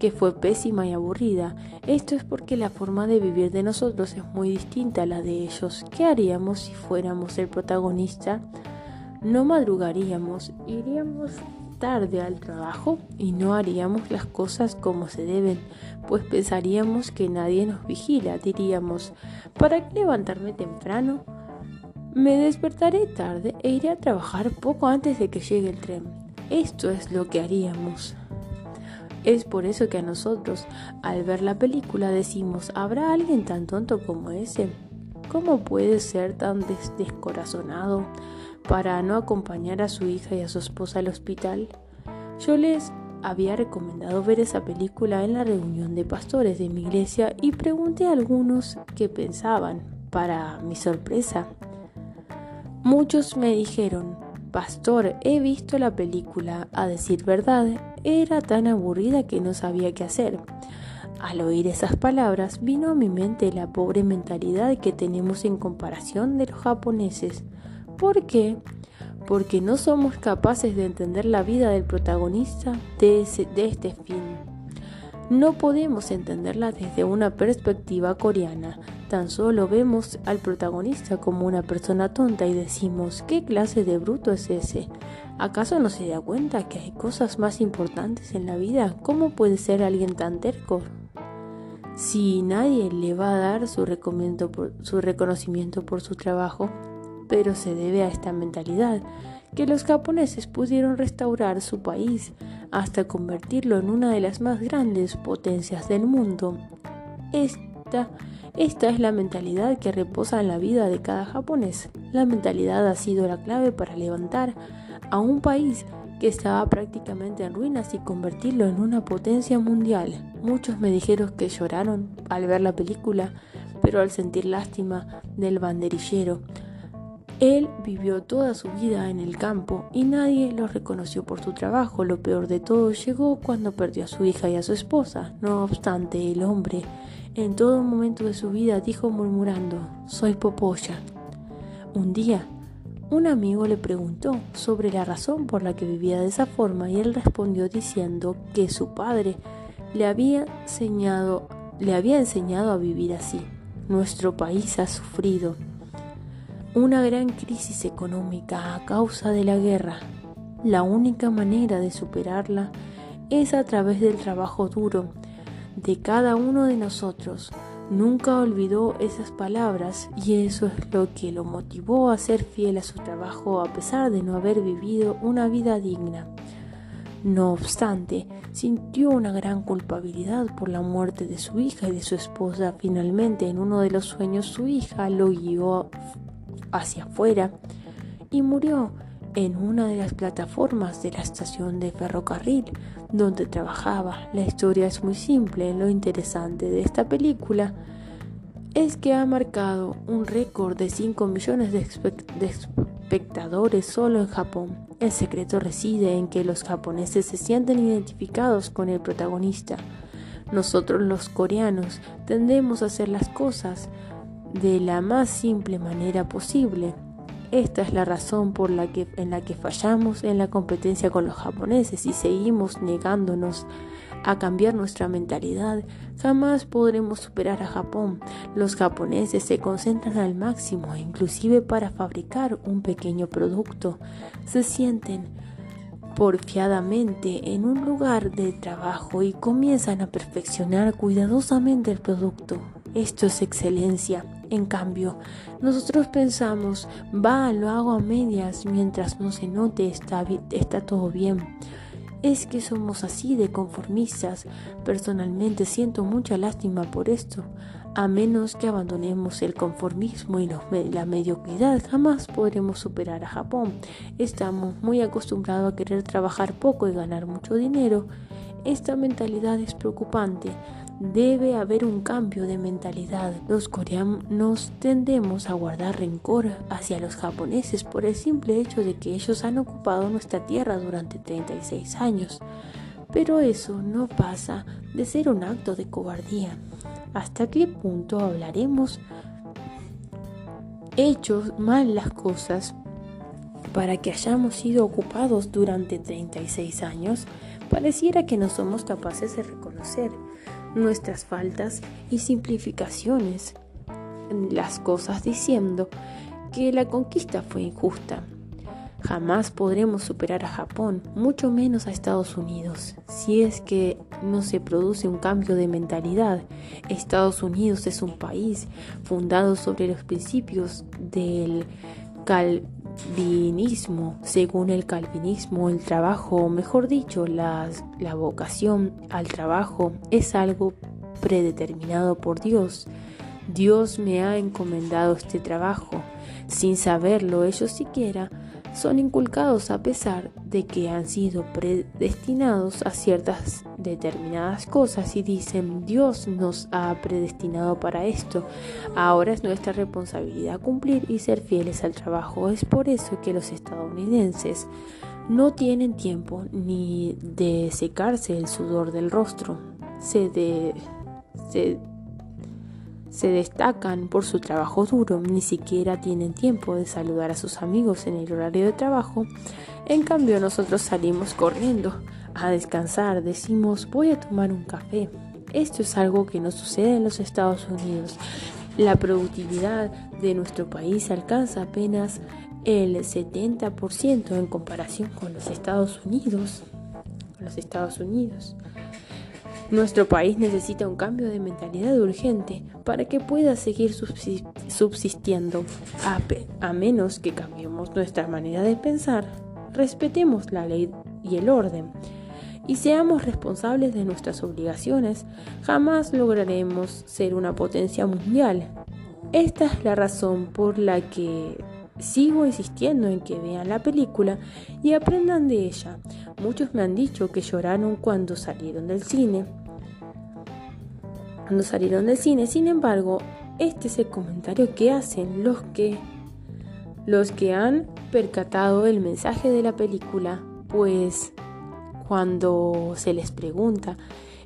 que fue pésima y aburrida. Esto es porque la forma de vivir de nosotros es muy distinta a la de ellos. ¿Qué haríamos si fuéramos el protagonista? No madrugaríamos, iríamos tarde al trabajo y no haríamos las cosas como se deben, pues pensaríamos que nadie nos vigila, diríamos, ¿para qué levantarme temprano? Me despertaré tarde e iré a trabajar poco antes de que llegue el tren. Esto es lo que haríamos. Es por eso que a nosotros, al ver la película, decimos, ¿habrá alguien tan tonto como ese? ¿Cómo puede ser tan descorazonado? para no acompañar a su hija y a su esposa al hospital. Yo les había recomendado ver esa película en la reunión de pastores de mi iglesia y pregunté a algunos qué pensaban. Para mi sorpresa, muchos me dijeron, Pastor, he visto la película, a decir verdad, era tan aburrida que no sabía qué hacer. Al oír esas palabras vino a mi mente la pobre mentalidad que tenemos en comparación de los japoneses. ¿Por qué? Porque no somos capaces de entender la vida del protagonista de, este film. No podemos entenderla desde una perspectiva coreana. Tan solo vemos al protagonista como una persona tonta y decimos, ¿qué clase de bruto es ese? ¿Acaso no se da cuenta que hay cosas más importantes en la vida? ¿Cómo puede ser alguien tan terco? Si nadie le va a dar su, su reconocimiento por su trabajo, pero se debe a esta mentalidad que los japoneses pudieron restaurar su país hasta convertirlo en una de las más grandes potencias del mundo. Esta, esta es la mentalidad que reposa en la vida de cada japonés. La mentalidad ha sido la clave para levantar a un país que estaba prácticamente en ruinas y convertirlo en una potencia mundial. Muchos me dijeron que lloraron al ver la película, pero al sentir lástima del banderillero, él vivió toda su vida en el campo y nadie lo reconoció por su trabajo. Lo peor de todo llegó cuando perdió a su hija y a su esposa. No obstante, el hombre en todo momento de su vida dijo murmurando, soy Popoya. Un día, un amigo le preguntó sobre la razón por la que vivía de esa forma y él respondió diciendo que su padre le había enseñado, le había enseñado a vivir así. Nuestro país ha sufrido una gran crisis económica a causa de la guerra. La única manera de superarla es a través del trabajo duro de cada uno de nosotros. Nunca olvidó esas palabras y eso es lo que lo motivó a ser fiel a su trabajo a pesar de no haber vivido una vida digna. No obstante, sintió una gran culpabilidad por la muerte de su hija y de su esposa. Finalmente, en uno de los sueños, su hija lo guió hacia afuera y murió en una de las plataformas de la estación de ferrocarril donde trabajaba. La historia es muy simple. Lo interesante de esta película es que ha marcado un récord de 5 millones de, de, espectadores solo en Japón. El secreto reside en que los japoneses se sienten identificados con el protagonista. Nosotros los coreanos tendemos a hacer las cosas de la más simple manera posible. Esta es la razón por la que, en la que fallamos en la competencia con los japoneses y seguimos negándonos a cambiar nuestra mentalidad, jamás podremos superar a Japón. Los japoneses se concentran al máximo, inclusive para fabricar un pequeño producto. Se sienten porfiadamente en un lugar de trabajo y comienzan a perfeccionar cuidadosamente el producto. Esto es excelencia. En cambio, nosotros pensamos, va, lo hago a medias mientras no se note, está, todo bien. Es que somos así de conformistas. Personalmente siento mucha lástima por esto. A menos que abandonemos el conformismo y la mediocridad, jamás podremos superar a Japón. Estamos muy acostumbrados a querer trabajar poco y ganar mucho dinero. Esta mentalidad es preocupante. Debe haber un cambio de mentalidad. Los coreanos tendemos a guardar rencor hacia los japoneses por el simple hecho de que ellos han ocupado nuestra tierra durante 36 años. Pero eso no pasa de ser un acto de cobardía. ¿Hasta qué punto hablaremos hechos mal las cosas para que hayamos sido ocupados durante 36 años? Pareciera que no somos capaces de reconocer nuestras faltas y simplificaciones las cosas diciendo que la conquista fue injusta. Jamás podremos superar a Japón, mucho menos a Estados Unidos, si es que no se produce un cambio de mentalidad. Estados Unidos es un país fundado sobre los principios del calvinismo. Según el calvinismo, el trabajo, o mejor dicho, la vocación al trabajo es algo predeterminado por Dios. Dios me ha encomendado este trabajo. Sin saberlo ellos siquiera, son inculcados a pesar de que han sido predestinados a ciertas determinadas cosas y dicen Dios nos ha predestinado para esto. Ahora es nuestra responsabilidad cumplir y ser fieles al trabajo. Es por eso que los estadounidenses no tienen tiempo ni de secarse el sudor del rostro. Se, de, se se destacan por su trabajo duro, ni siquiera tienen tiempo de saludar a sus amigos en el horario de trabajo. En cambio, nosotros salimos corriendo a descansar, decimos voy a tomar un café. Esto es algo que no sucede en los Estados Unidos. La productividad de nuestro país alcanza apenas el 70% en comparación con los Estados Unidos. Los Estados Unidos. Nuestro país necesita un cambio de mentalidad urgente para que pueda seguir subsistiendo, a, menos que cambiemos nuestra manera de pensar, respetemos la ley y el orden y seamos responsables de nuestras obligaciones, jamás lograremos ser una potencia mundial. Esta es la razón por la que sigo insistiendo en que vean la película y aprendan de ella. Muchos me han dicho que lloraron cuando salieron del cine. Cuando salieron del cine, sin embargo, este es el comentario que hacen los que los que han percatado el mensaje de la película, pues cuando se les pregunta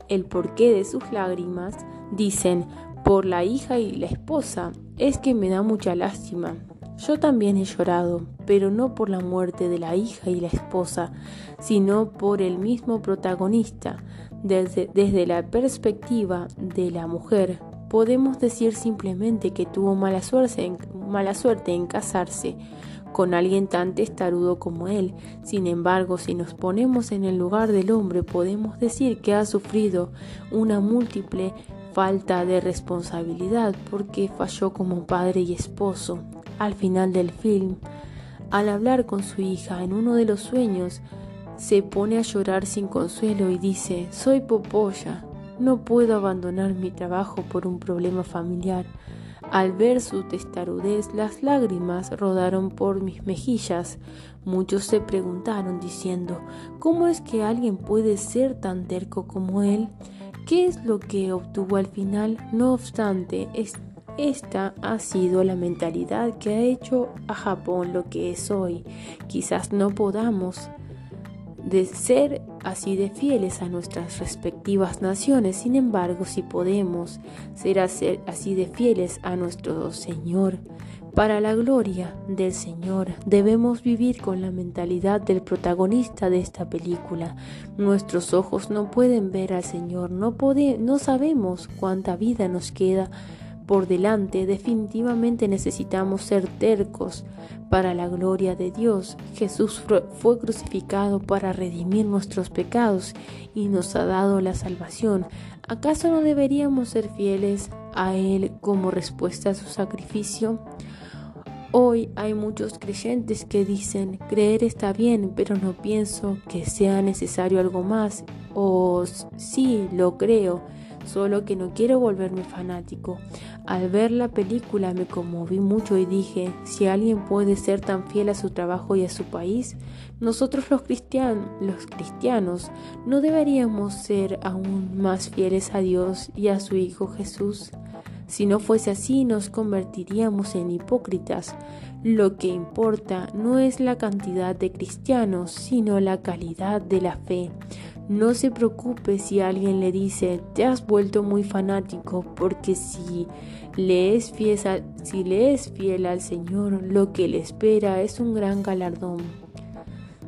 el porqué de sus lágrimas, dicen por la hija y la esposa, es que me da mucha lástima. Yo también he llorado, pero no por la muerte de la hija y la esposa, sino por el mismo protagonista. Desde, la perspectiva de la mujer, podemos decir simplemente que tuvo mala suerte, en, mala suerte en casarse con alguien tan testarudo como él. Sin embargo, si nos ponemos en el lugar del hombre, podemos decir que ha sufrido una múltiple falta de responsabilidad porque falló como padre y esposo. Al final del film, al hablar con su hija en uno de los sueños, se pone a llorar sin consuelo y dice, soy Popoya, no puedo abandonar mi trabajo por un problema familiar. Al ver su testarudez, las lágrimas rodaron por mis mejillas. Muchos se preguntaron diciendo, ¿cómo es que alguien puede ser tan terco como él? ¿Qué es lo que obtuvo al final? No obstante, esta ha sido la mentalidad que ha hecho a Japón lo que es hoy. Quizás no podamos de ser así de fieles a nuestras respectivas naciones, sin embargo, si podemos ser así de fieles a nuestro Señor, para la gloria del Señor debemos vivir con la mentalidad del protagonista de esta película. Nuestros ojos no pueden ver al Señor, no, no sabemos cuánta vida nos queda por delante, definitivamente necesitamos ser tercos para la gloria de Dios. Jesús fue crucificado para redimir nuestros pecados y nos ha dado la salvación. ¿Acaso no deberíamos ser fieles a Él como respuesta a su sacrificio? Hoy hay muchos creyentes que dicen, creer está bien, pero no pienso que sea necesario algo más. O sí, lo creo, solo que no quiero volverme fanático. Al ver la película me conmoví mucho y dije, si alguien puede ser tan fiel a su trabajo y a su país, nosotros los, los cristianos no deberíamos ser aún más fieles a Dios y a su Hijo Jesús. Si no fuese así, nos convertiríamos en hipócritas. Lo que importa no es la cantidad de cristianos, sino la calidad de la fe. No se preocupe si alguien le dice, te has vuelto muy fanático, porque si le es fiel, si le es fiel al Señor, lo que le espera es un gran galardón.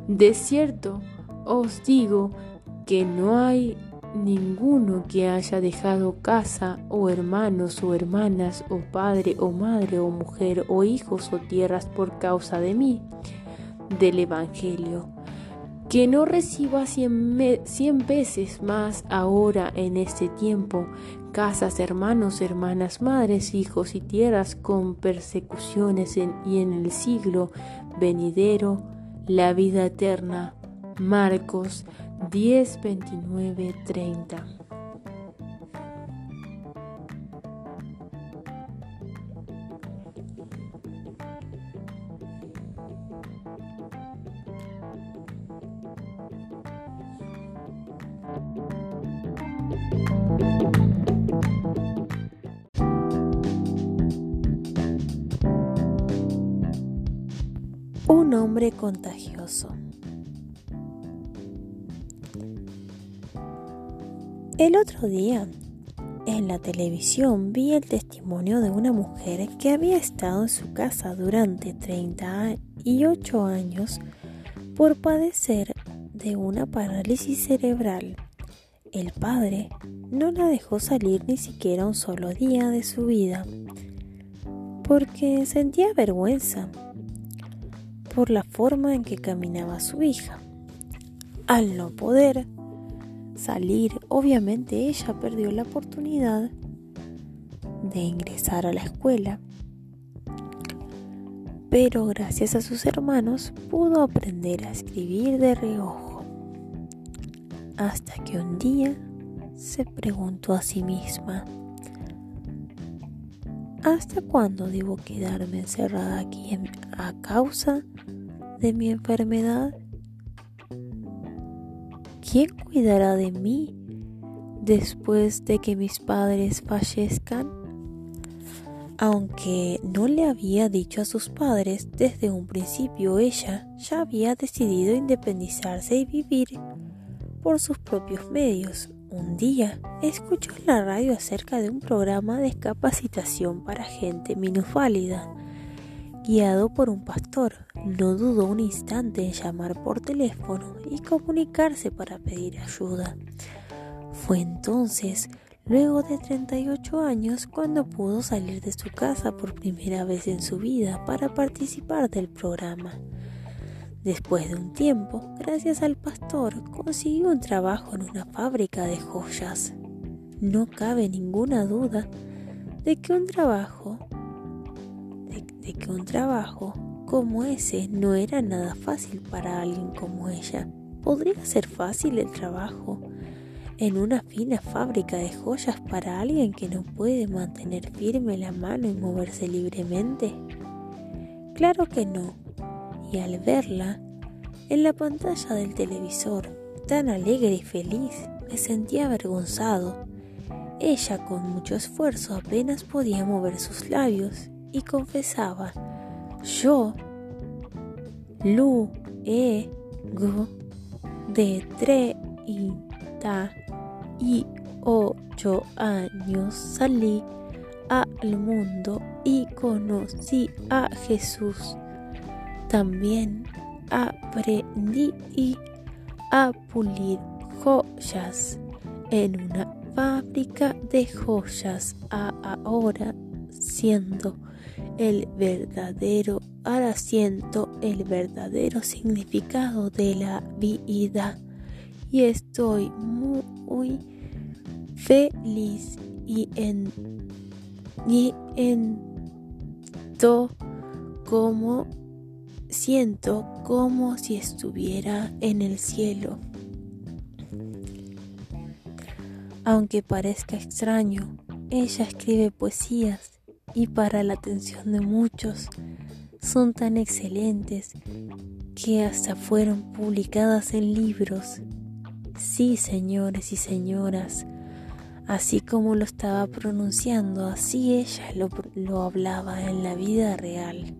De cierto, os digo que no hay ninguno que haya dejado casa o hermanos o hermanas o padre o madre o mujer o hijos o tierras por causa de mí, del Evangelio, que no reciba cien, veces más ahora en este tiempo, casas, hermanos, hermanas, madres, hijos y tierras con persecuciones y en el siglo venidero la vida eterna. Marcos 10, 29, 30. Un hombre contagioso. El otro día, en la televisión, vi el testimonio de una mujer que había estado en su casa durante 38 años por padecer de una parálisis cerebral. El padre no la dejó salir ni siquiera un solo día de su vida porque sentía vergüenza por la forma en que caminaba su hija. Al no poder salir, obviamente ella perdió la oportunidad de ingresar a la escuela. Pero gracias a sus hermanos pudo aprender a escribir de reojo. Hasta que un día se preguntó a sí misma, ¿hasta cuándo debo quedarme encerrada aquí a causa de mi enfermedad? ¿quién cuidará de mí después de que mis padres fallezcan? Aunque no le había dicho a sus padres desde un principio, ella ya había decidido independizarse y vivir por sus propios medios. Un día escuchó en la radio acerca de un programa de capacitación para gente minusválida guiado por un pastor, no dudó un instante en llamar por teléfono y comunicarse para pedir ayuda. Fue entonces, luego de 38 años, cuando pudo salir de su casa por primera vez en su vida para participar del programa. Después de un tiempo, gracias al pastor, consiguió un trabajo en una fábrica de joyas. No cabe ninguna duda de que un trabajo que un trabajo como ese no era nada fácil para alguien como ella. ¿Podría ser fácil el trabajo en una fina fábrica de joyas para alguien que no puede mantener firme la mano y moverse libremente? Claro que no. Y al verla en la pantalla del televisor, tan alegre y feliz, me sentía avergonzado. Ella con mucho esfuerzo apenas podía mover sus labios y confesaba, yo, Lu, E, Go, de 38 años salí al mundo y conocí a Jesús. También aprendí a pulir joyas en una fábrica de joyas ahora siendo el verdadero ahora siento el verdadero significado de la vida y estoy muy feliz y en y en to como siento como si estuviera en el cielo. Aunque parezca extraño, ella escribe poesías y para la atención de muchos son tan excelentes que hasta fueron publicadas en libros. Sí, señores y señoras, así como lo estaba pronunciando, así ella lo, hablaba en la vida real.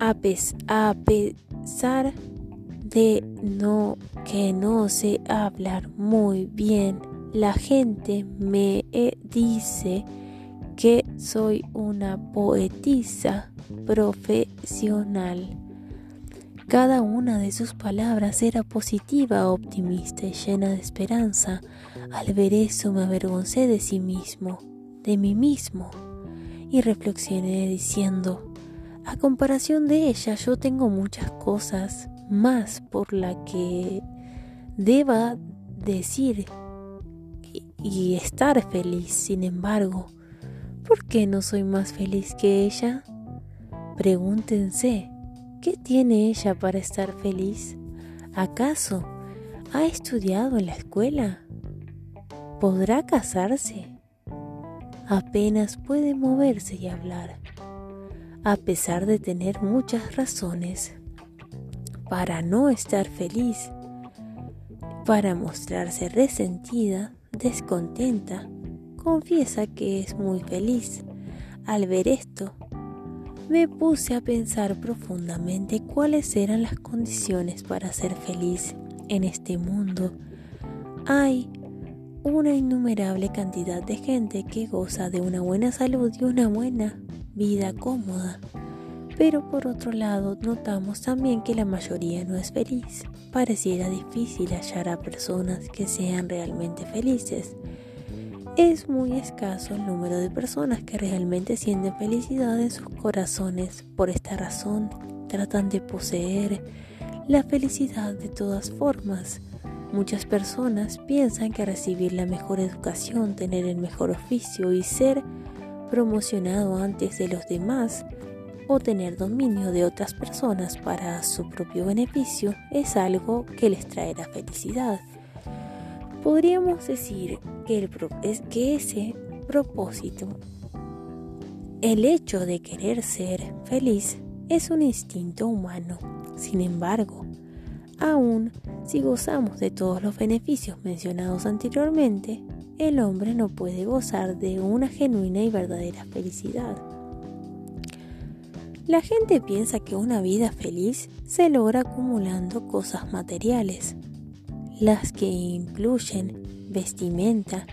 A pesar de no que no sé hablar muy bien, la gente me eh, dice que soy una poetisa profesional. Cada una de sus palabras era positiva, optimista y llena de esperanza. Al ver eso me avergoncé de sí mismo, de mí mismo, y reflexioné diciendo, a comparación de ella yo tengo muchas cosas más por la que deba decir y estar feliz. Sin embargo, ¿por qué no soy más feliz que ella? Pregúntense, ¿Qué tiene ella para estar feliz? ¿Acaso ha estudiado en la escuela? ¿Podrá casarse? Apenas puede moverse y hablar, a pesar de tener muchas razones para no estar feliz, para mostrarse resentida, descontenta, confiesa que es muy feliz. Al ver esto, me puse a pensar profundamente cuáles eran las condiciones para ser feliz en este mundo. Hay una innumerable cantidad de gente que goza de una buena salud y una buena vida cómoda. Pero por otro lado, notamos también que la mayoría no es feliz. Pareciera difícil hallar a personas que sean realmente felices es muy escaso el número de personas que realmente sienten felicidad en sus corazones. Por esta razón, tratan de poseer la felicidad de todas formas. Muchas personas piensan que recibir la mejor educación, tener el mejor oficio y ser promocionado antes de los demás o tener dominio de otras personas para su propio beneficio es algo que les traerá felicidad. Podríamos decir que, el, que ese propósito, el hecho de querer ser feliz, es un instinto humano. Sin embargo, aún si gozamos de todos los beneficios mencionados anteriormente, el hombre no puede gozar de una genuina y verdadera felicidad. La gente piensa que una vida feliz se logra acumulando cosas materiales, las que incluyen vestimenta,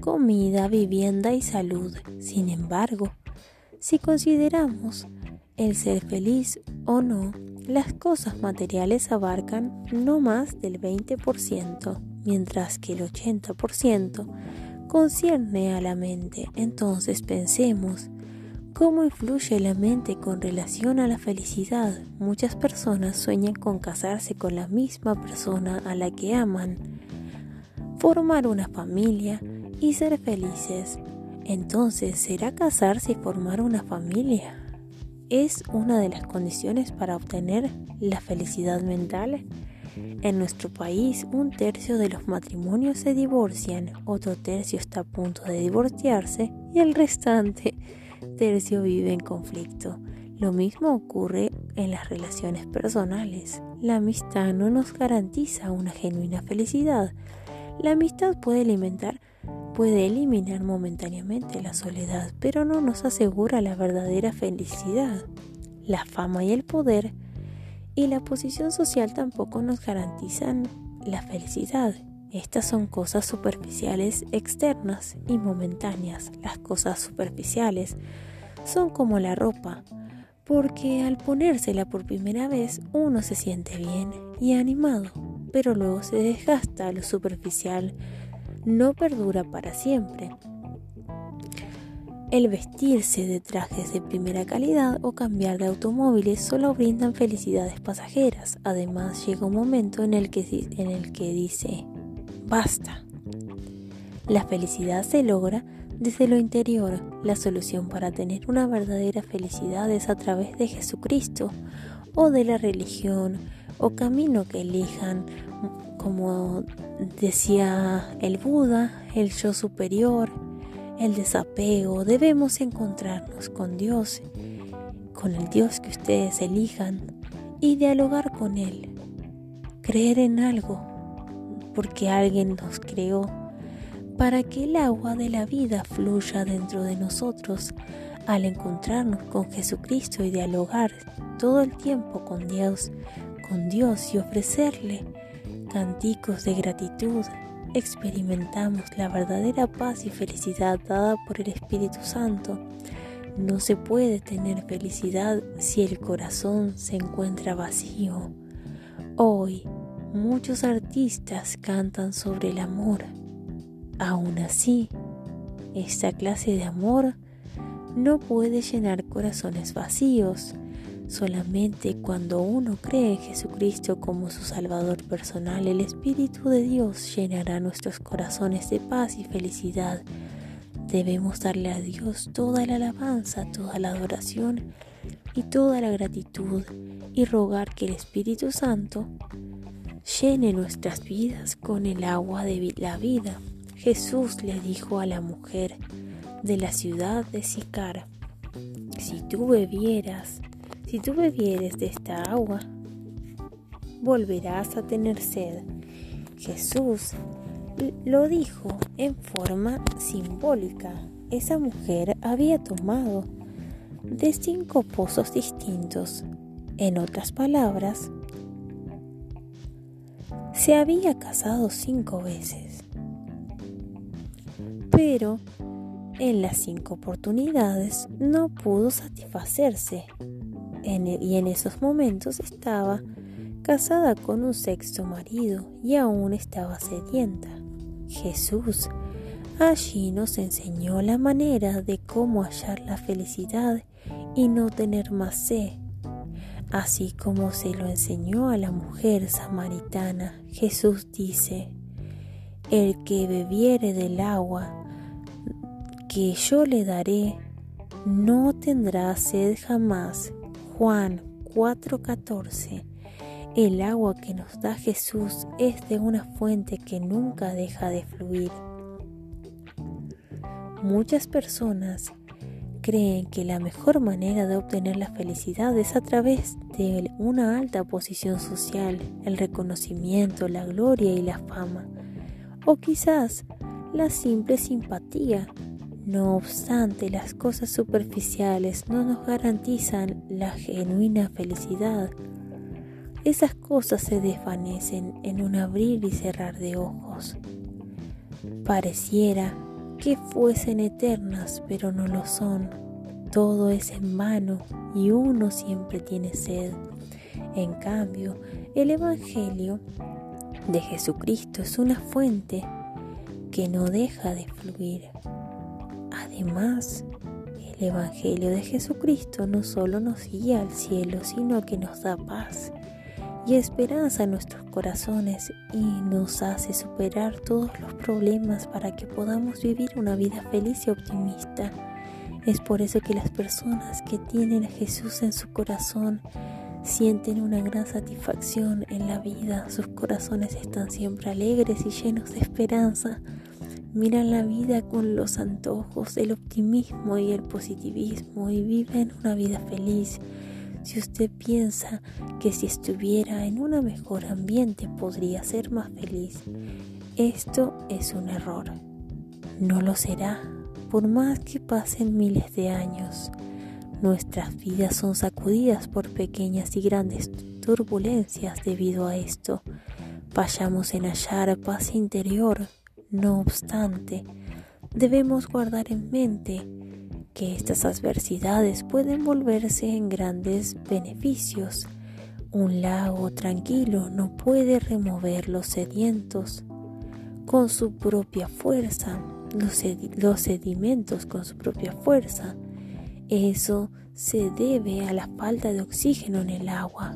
comida, vivienda y salud. Sin embargo, si consideramos el ser feliz o no, las cosas materiales abarcan no más del 20%, mientras que el 80% concierne a la mente. Entonces pensemos, ¿Cómo influye la mente con relación a la felicidad? Muchas personas sueñan con casarse con la misma persona a la que aman, formar una familia y ser felices. Entonces, ¿será casarse y formar una familia? ¿Es una de las condiciones para obtener la felicidad mental? En nuestro país, un tercio de los matrimonios se divorcian, otro tercio está a punto de divorciarse y el restante tercio vive en conflicto. Lo mismo ocurre en las relaciones personales. La amistad no nos garantiza una genuina felicidad. La amistad puede alimentar, puede eliminar momentáneamente la soledad, pero no nos asegura la verdadera felicidad. la fama y el poder, y la posición social tampoco nos garantizan la felicidad. Estas son cosas superficiales externas y momentáneas. Las cosas superficiales son como la ropa, porque al ponérsela por primera vez uno se siente bien y animado, pero luego se desgasta lo superficial, no perdura para siempre. El vestirse de trajes de primera calidad o cambiar de automóviles solo brindan felicidades pasajeras. Además, llega un momento en el que, en el que dice, basta. La felicidad se logra desde lo interior. La solución para tener una verdadera felicidad es a través de Jesucristo o de la religión o camino que elijan, como decía el Buda, el yo superior, el desapego. Debemos encontrarnos con Dios, con el Dios que ustedes elijan y dialogar con Él. Creer en algo porque alguien nos creó para que el agua de la vida fluya dentro de nosotros al encontrarnos con Jesucristo y dialogar todo el tiempo con Dios, con Dios y ofrecerle canticos de gratitud, experimentamos la verdadera paz y felicidad dada por el Espíritu Santo. No se puede tener felicidad si el corazón se encuentra vacío. Hoy Muchos artistas cantan sobre el amor. Aún así, esta clase de amor no puede llenar corazones vacíos. Solamente cuando uno cree en Jesucristo como su Salvador personal, el Espíritu de Dios llenará nuestros corazones de paz y felicidad. Debemos darle a Dios toda la alabanza, toda la adoración y toda la gratitud y rogar que el Espíritu Santo llene nuestras vidas con el agua de la vida. Jesús le dijo a la mujer de la ciudad de Sicar, si tú bebieras, si tú bebieres de esta agua, volverás a tener sed. Jesús lo dijo en forma simbólica. Esa mujer había tomado de cinco pozos distintos. En otras palabras, se había casado cinco veces. Pero en las cinco oportunidades no pudo satisfacerse y en esos momentos estaba casada con un sexto marido y aún estaba sedienta. Jesús allí nos enseñó la manera de cómo hallar la felicidad y no tener más sed Así como se lo enseñó a la mujer samaritana, Jesús dice, el que bebiere del agua que yo le daré, no tendrá sed jamás. Juan 4:14 El agua que nos da Jesús es de una fuente que nunca deja de fluir. Muchas personas creen que la mejor manera de obtener la felicidad es a través de una alta posición social, el reconocimiento, la gloria y la fama, o quizás la simple simpatía. No obstante, las cosas superficiales no nos garantizan la genuina felicidad. Esas cosas se desvanecen en un abrir y cerrar de ojos. Pareciera que fuesen eternas, pero no lo son. Todo es en vano y uno siempre tiene sed. En cambio, el Evangelio de Jesucristo es una fuente que no deja de fluir. Además, el Evangelio de Jesucristo no solo nos guía al cielo, sino que nos da paz y esperanza en nuestros corazones y nos hace superar todos los problemas para que podamos vivir una vida feliz y optimista. Es por eso que las personas que tienen a Jesús en su corazón sienten una gran satisfacción en la vida, sus corazones están siempre alegres y llenos de esperanza. Miran la vida con los antojos, el optimismo y el positivismo y viven una vida feliz si usted piensa que si estuviera en un mejor ambiente podría ser más feliz, esto es un error. No lo será, por más que pasen miles de años. Nuestras vidas son sacudidas por pequeñas y grandes turbulencias debido a esto. Vayamos en hallar paz interior. No obstante, debemos guardar en mente que estas adversidades pueden volverse en grandes beneficios. Un lago tranquilo no puede remover los sedientos con su propia fuerza, los, sedimentos con su propia fuerza. Eso se debe a la falta de oxígeno en el agua.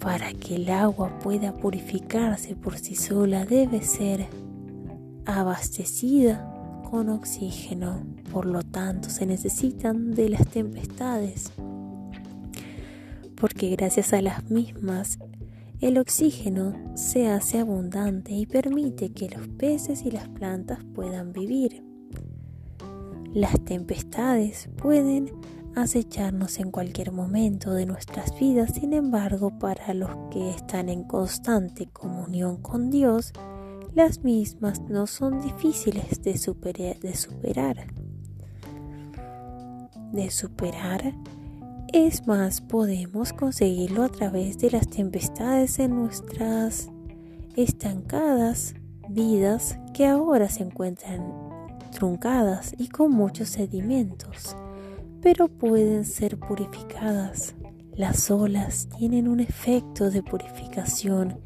Para que el agua pueda purificarse por sí sola debe ser abastecida con oxígeno. Por lo tanto, se necesitan de las tempestades, porque gracias a las mismas el oxígeno se hace abundante y permite que los peces y las plantas puedan vivir. Las tempestades pueden acecharnos en cualquier momento de nuestras vidas, sin embargo, para los que están en constante comunión con Dios, las mismas no son difíciles de, superar. De superar. De superar es más, podemos conseguirlo a través de las tempestades en nuestras estancadas vidas que ahora se encuentran truncadas y con muchos sedimentos, pero pueden ser purificadas. Las olas tienen un efecto de purificación.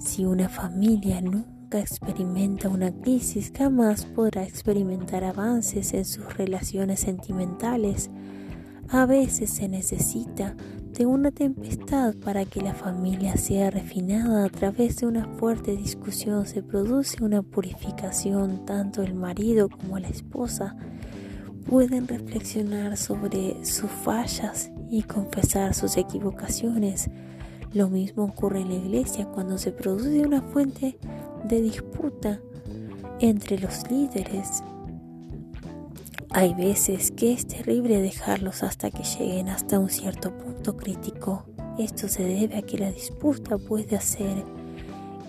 Si una familia nunca experimenta una crisis, jamás podrá experimentar avances en sus relaciones sentimentales a veces se necesita de una tempestad para que la familia sea refinada. A través de una fuerte discusión se produce una purificación. Tanto el marido como la esposa pueden reflexionar sobre sus fallas y confesar sus equivocaciones. Lo mismo ocurre en la iglesia cuando se produce una fuente de disputa entre los líderes hay veces que es terrible dejarlos hasta que lleguen hasta un cierto punto crítico. Esto se debe a que la disputa puede hacer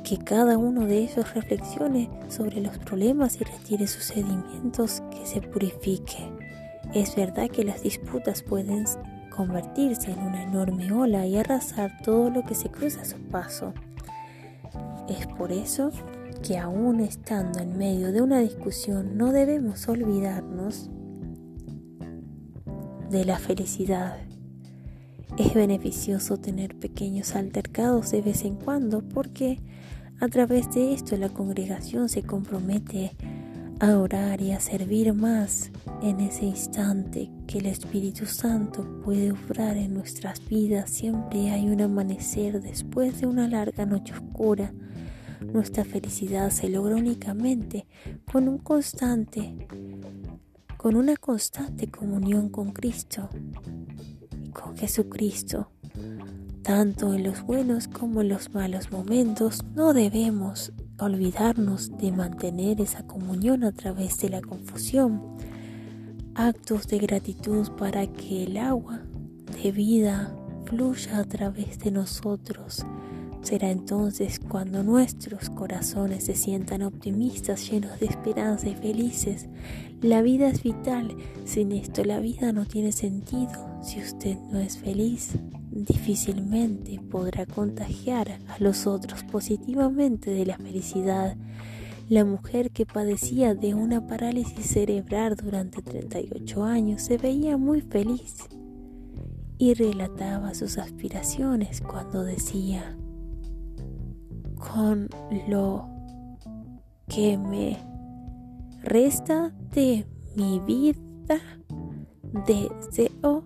que cada uno de ellos reflexione sobre los problemas y retire sus sedimentos, que se purifique. Es verdad que las disputas pueden convertirse en una enorme ola y arrasar todo lo que se cruza a su paso. Es por eso que aún estando en medio de una discusión no debemos olvidarnos de la felicidad. Es beneficioso tener pequeños altercados de vez en cuando porque a través de esto la congregación se compromete a orar y a servir más en ese instante que el Espíritu Santo puede obrar en nuestras vidas. Siempre hay un amanecer después de una larga noche oscura nuestra felicidad se logra únicamente con con una constante comunión con Cristo y con Jesucristo. Tanto en los buenos como en los malos momentos no debemos olvidarnos de mantener esa comunión a través de la confusión. Actos de gratitud para que el agua de vida fluya a través de nosotros Será entonces cuando nuestros corazones se sientan optimistas, llenos de esperanza y felices. La vida es vital, sin esto la vida no tiene sentido. Si usted no es feliz, difícilmente podrá contagiar a los otros positivamente de la felicidad. La mujer que padecía de una parálisis cerebral durante 38 años se veía muy feliz y relataba sus aspiraciones cuando decía, con lo que me resta de mi vida deseo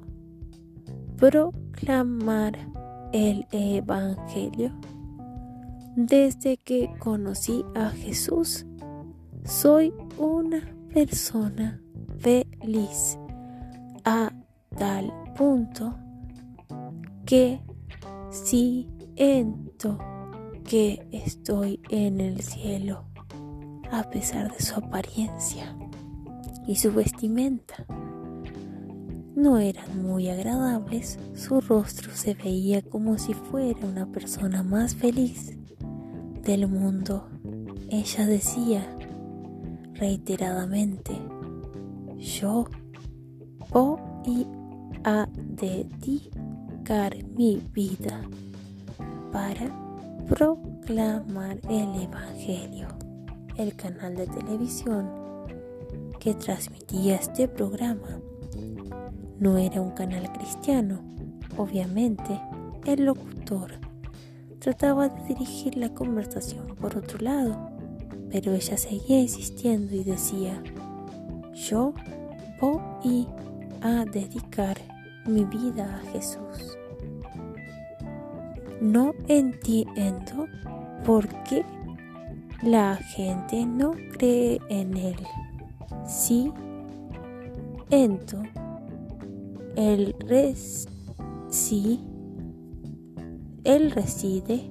el Evangelio. Desde que conocí a Jesús, soy una persona feliz a tal punto que siento que estoy en el cielo, a pesar de su apariencia y su vestimenta. No eran muy agradables, su rostro se veía como si fuera una persona más feliz del mundo. Ella decía reiteradamente, yo, oh y a dedicar mi vida para proclamar el Evangelio. El canal de televisión que transmitía este programa no era un canal cristiano. Obviamente, el locutor trataba de dirigir la conversación por otro lado, pero ella seguía insistiendo y decía, yo voy a dedicar mi vida a Jesús. No entiendo por qué la gente no cree en él. Sí, ento, el res, sí, él reside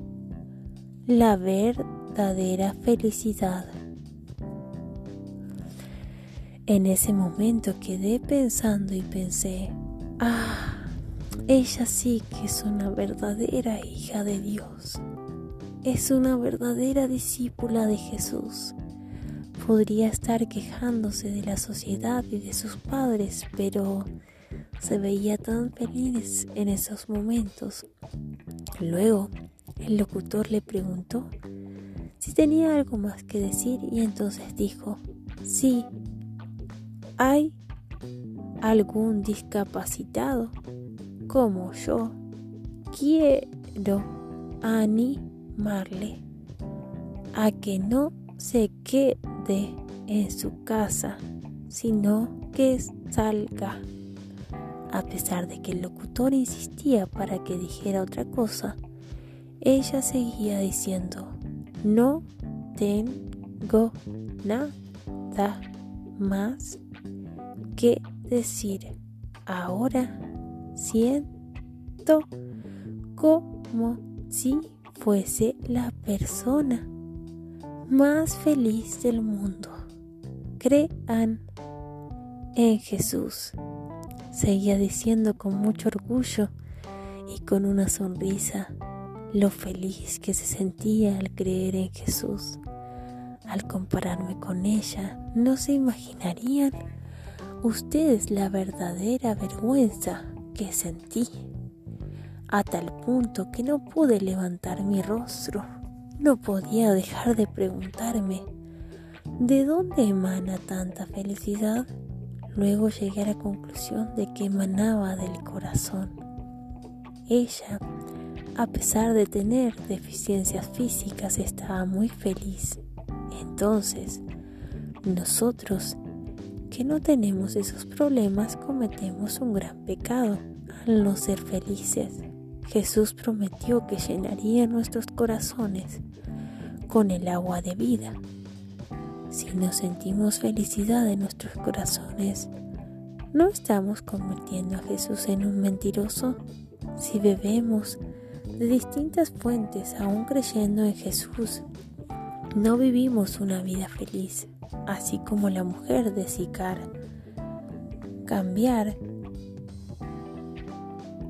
la verdadera felicidad. En ese momento quedé pensando y pensé, ah, ella sí que es una verdadera hija de Dios. Es una verdadera discípula de Jesús. Podría estar quejándose de la sociedad y de sus padres, pero se veía tan feliz en esos momentos. Luego, el locutor le preguntó si tenía algo más que decir y entonces dijo, sí, hay algún discapacitado como yo, quiero animarle a que no se quede en su casa, sino que salga. A pesar de que el locutor insistía para que dijera otra cosa, ella seguía diciendo, no tengo nada más que decir. Ahora siento como si fuese la persona más feliz del mundo. Crean en Jesús. Seguía diciendo con mucho orgullo y con una sonrisa lo feliz que se sentía al creer en Jesús. Al compararme con ella, no se imaginarían ustedes la verdadera vergüenza que sentí, a tal punto que no pude levantar mi rostro. No podía dejar de preguntarme, ¿de dónde emana tanta felicidad? Luego llegué a la conclusión de que emanaba del corazón. Ella, a pesar de tener deficiencias físicas, estaba muy feliz. Entonces, nosotros que no tenemos esos problemas cometemos un gran pecado al no ser felices. Jesús prometió que llenaría nuestros corazones con el agua de vida. Si no sentimos felicidad en nuestros corazones, ¿no estamos convirtiendo a Jesús en un mentiroso? Si bebemos de distintas fuentes aún creyendo en Jesús, no vivimos una vida feliz así como la mujer de Sicar. Cambiar,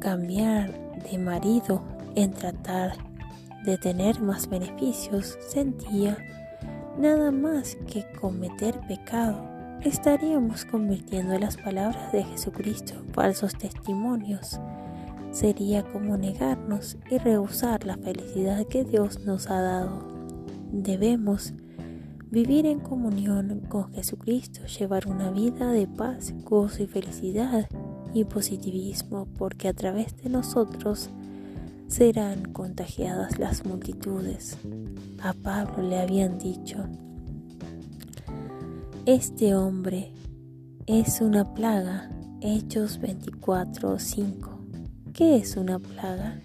cambiar de marido en tratar de tener más beneficios sentía nada más que cometer pecado. Estaríamos convirtiendo las palabras de Jesucristo en falsos testimonios. Sería como negarnos y rehusar la felicidad que Dios nos ha dado. Debemos Vivir en comunión con Jesucristo, llevar una vida de paz, gozo y felicidad y positivismo, porque a través de nosotros serán contagiadas las multitudes. A Pablo le habían dicho, este hombre es una plaga, Hechos 24:5. ¿Qué es una plaga?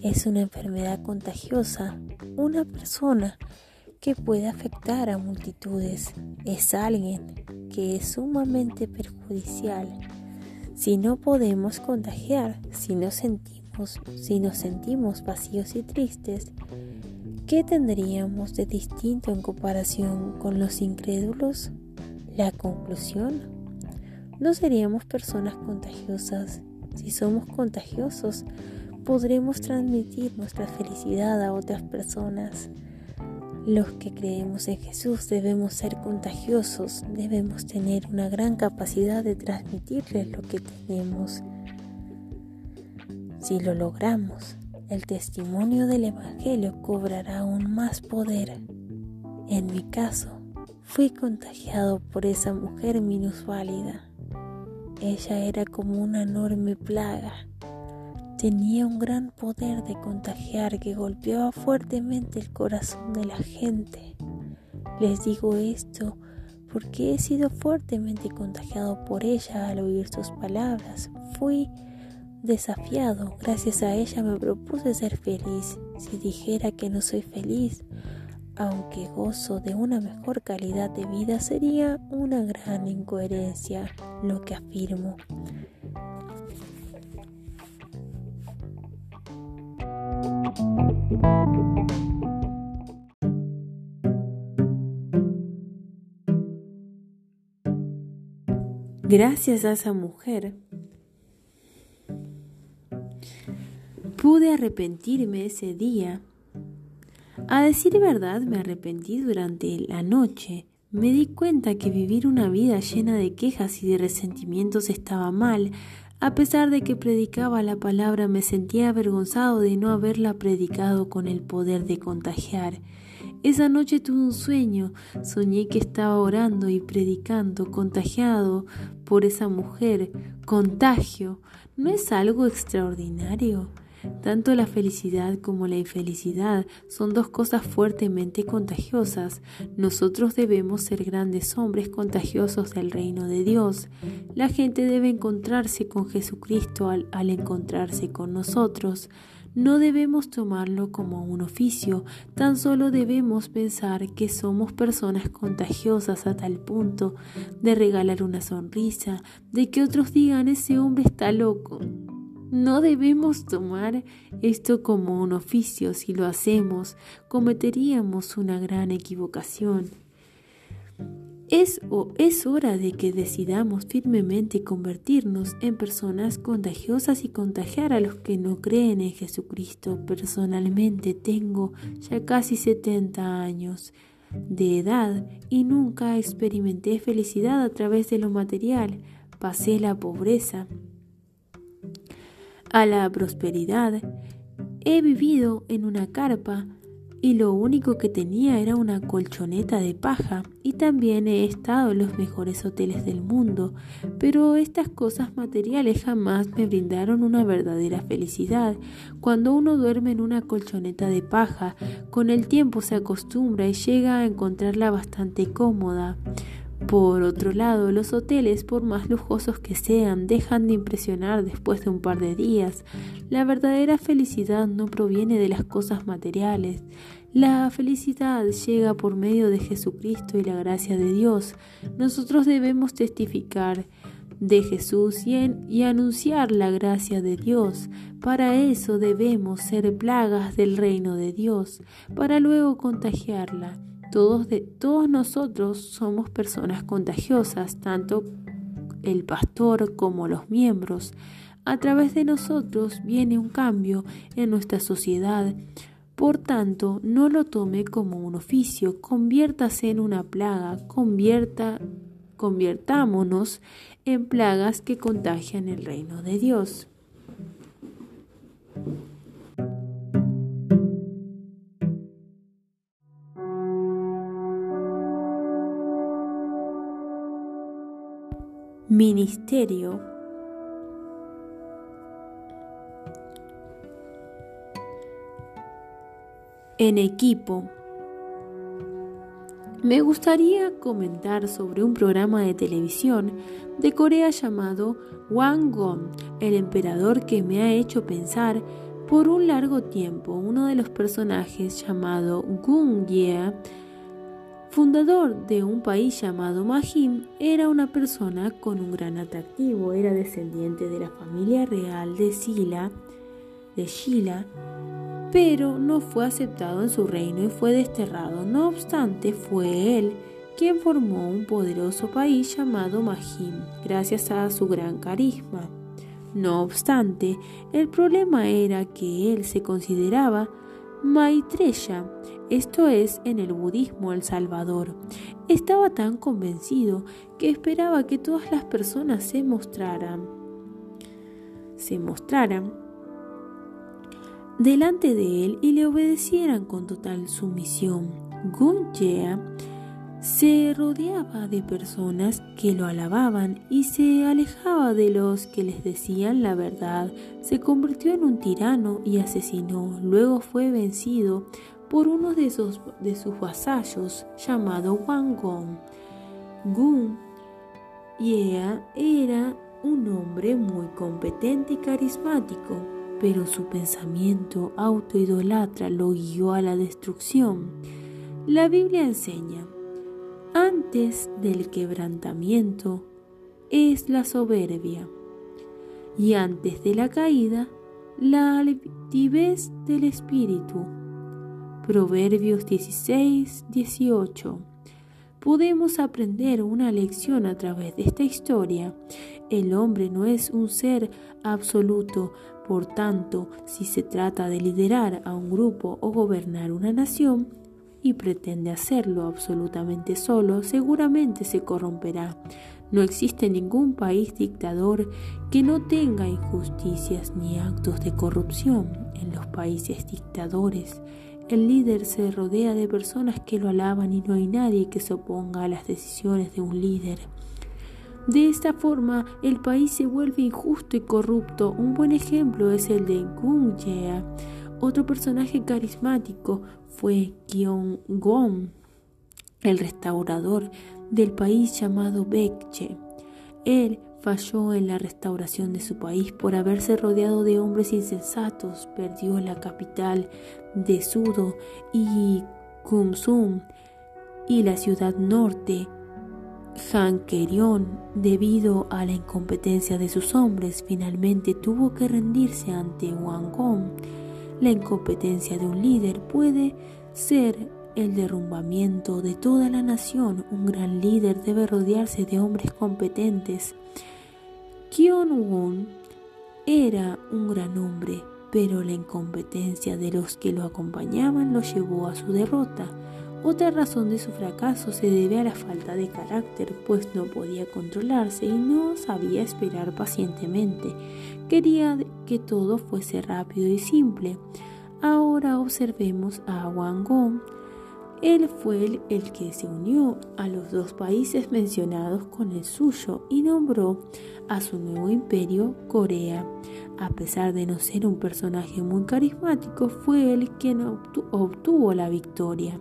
Es una enfermedad contagiosa, una persona que puede afectar a multitudes. Es alguien que es sumamente perjudicial. Si no podemos contagiar, si nos sentimos, si nos sentimos vacíos y tristes, ¿qué tendríamos de distinto en comparación con los incrédulos? La conclusión, no seríamos personas contagiosas. Si somos contagiosos, podremos transmitir nuestra felicidad a otras personas. Los que creemos en Jesús debemos ser contagiosos, debemos tener una gran capacidad de transmitirles lo que tenemos. Si lo logramos, el testimonio del Evangelio cobrará aún más poder. En mi caso, fui contagiado por esa mujer minusválida. Ella era como una enorme plaga tenía un gran poder de contagiar que golpeaba fuertemente el corazón de la gente. Les digo esto porque he sido fuertemente contagiado por ella al oír sus palabras. Fui desafiado, gracias a ella me propuse ser feliz. Si dijera que no soy feliz, aunque gozo de una mejor calidad de vida, sería una gran incoherencia lo que afirmo. Gracias a esa mujer pude arrepentirme ese día. A decir verdad, me arrepentí durante la noche. Me di cuenta que vivir una vida llena de quejas y de resentimientos estaba mal, a pesar de que predicaba la palabra, me sentía avergonzado de no haberla predicado con el poder de contagiar. Esa noche tuve un sueño, soñé que estaba orando y predicando, contagiado por esa mujer. Contagio, ¿no es algo extraordinario? Tanto la felicidad como la infelicidad son dos cosas fuertemente contagiosas. Nosotros debemos ser grandes hombres contagiosos del reino de Dios. La gente debe encontrarse con Jesucristo al, encontrarse con nosotros. No debemos tomarlo como un oficio, tan solo debemos pensar que somos personas contagiosas a tal punto de regalar una sonrisa, de que otros digan ese hombre está loco. No debemos tomar esto como un oficio. Si lo hacemos, cometeríamos una gran equivocación. Es, o es hora de que decidamos firmemente convertirnos en personas contagiosas y contagiar a los que no creen en Jesucristo. Personalmente tengo ya casi 70 años de edad y nunca experimenté felicidad a través de lo material. Pasé la pobreza, a la prosperidad. He vivido en una carpa y lo único que tenía era una colchoneta de paja y también he estado en los mejores hoteles del mundo, pero estas cosas materiales jamás me brindaron una verdadera felicidad. Cuando uno duerme en una colchoneta de paja, con el tiempo se acostumbra y llega a encontrarla bastante cómoda. Por otro lado, los hoteles, por más lujosos que sean, dejan de impresionar después de un par de días. La verdadera felicidad no proviene de las cosas materiales. La felicidad llega por medio de Jesucristo y la gracia de Dios. Nosotros debemos testificar de Jesús y, anunciar la gracia de Dios. Para eso debemos ser plagas del reino de Dios, para luego contagiarla. Todos, de, todos nosotros somos personas contagiosas, tanto el pastor como los miembros. A través de nosotros viene un cambio en nuestra sociedad. Por tanto, no lo tome como un oficio, conviértase en una plaga, convierta, en plagas que contagian el reino de Dios. Ministerio en equipo. Me gustaría comentar sobre un programa de televisión de Corea llamado Wanggon, el emperador que me ha hecho pensar por un largo tiempo. Uno de los personajes llamado Gung Ye fundador de un país llamado Mahim, era una persona con un gran atractivo, era descendiente de la familia real de Sila, de Shila, pero no fue aceptado en su reino y fue desterrado. No obstante, fue él quien formó un poderoso país llamado Mahim, gracias a su gran carisma. No obstante, el problema era que él se consideraba Maitreya, esto es en el budismo El Salvador. Estaba tan convencido que esperaba que todas las personas se mostraran, se mostraran delante de él y le obedecieran con total sumisión. Gunjea se rodeaba de personas que lo alababan y se alejaba de los que les decían la verdad. Se convirtió en un tirano y asesinó. Luego fue vencido por uno de sus, vasallos llamado Wang Gong. Gun Yea era un hombre muy competente y carismático, pero su pensamiento autoidolatra lo guió a la destrucción. La Biblia enseña antes del quebrantamiento es la soberbia y antes de la caída la altivez del espíritu. Proverbios 16, 18. Podemos aprender una lección a través de esta historia. El hombre no es un ser absoluto, por tanto, si se trata de liderar a un grupo o gobernar una nación, y pretende hacerlo absolutamente solo, seguramente se corromperá. No existe ningún país dictador que no tenga injusticias ni actos de corrupción. En los países dictadores, el líder se rodea de personas que lo alaban y no hay nadie que se oponga a las decisiones de un líder. De esta forma, el país se vuelve injusto y corrupto. Un buen ejemplo es el de Gunjea, otro personaje carismático fue Gyeong-gon, el restaurador del país llamado Baekje. Él falló en la restauración de su país por haberse rodeado de hombres insensatos, perdió la capital de Sudo y Kumsum y la ciudad norte Hankerion debido a la incompetencia de sus hombres finalmente tuvo que rendirse ante Wangong la incompetencia de un líder puede ser el derrumbamiento de toda la nación. Un gran líder debe rodearse de hombres competentes. Kion-won era un gran hombre, pero la incompetencia de los que lo acompañaban lo llevó a su derrota. Otra razón de su fracaso se debe a la falta de carácter, pues no podía controlarse y no sabía esperar pacientemente. Quería que todo fuese rápido y simple. Ahora observemos a Wang Gong. Él fue el, que se unió a los dos países mencionados con el suyo y nombró a su nuevo imperio Corea. A pesar de no ser un personaje muy carismático, fue él quien obtuvo la victoria.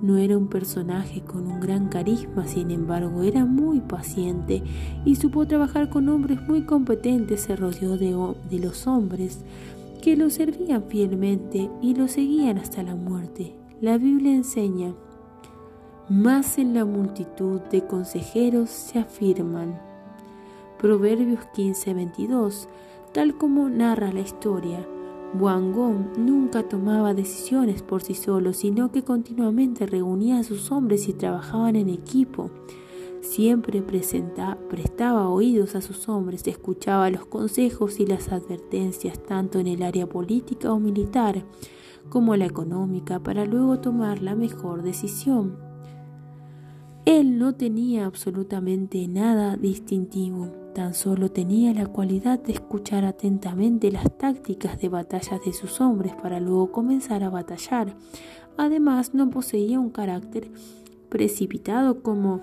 No era un personaje con un gran carisma, sin embargo era muy paciente y supo trabajar con hombres muy competentes, se rodeó de, los hombres que lo servían fielmente y lo seguían hasta la muerte. La Biblia enseña, más en la multitud de consejeros se afirman. Proverbios 15:22, tal como narra la historia, Wangong nunca tomaba decisiones por sí solo, sino que continuamente reunía a sus hombres y trabajaban en equipo. Siempre prestaba oídos a sus hombres, escuchaba los consejos y las advertencias tanto en el área política o militar como la económica para luego tomar la mejor decisión. Él no tenía absolutamente nada distintivo Tan solo tenía la cualidad de escuchar atentamente las tácticas de batallas de sus hombres para luego comenzar a batallar. Además, no poseía un carácter precipitado como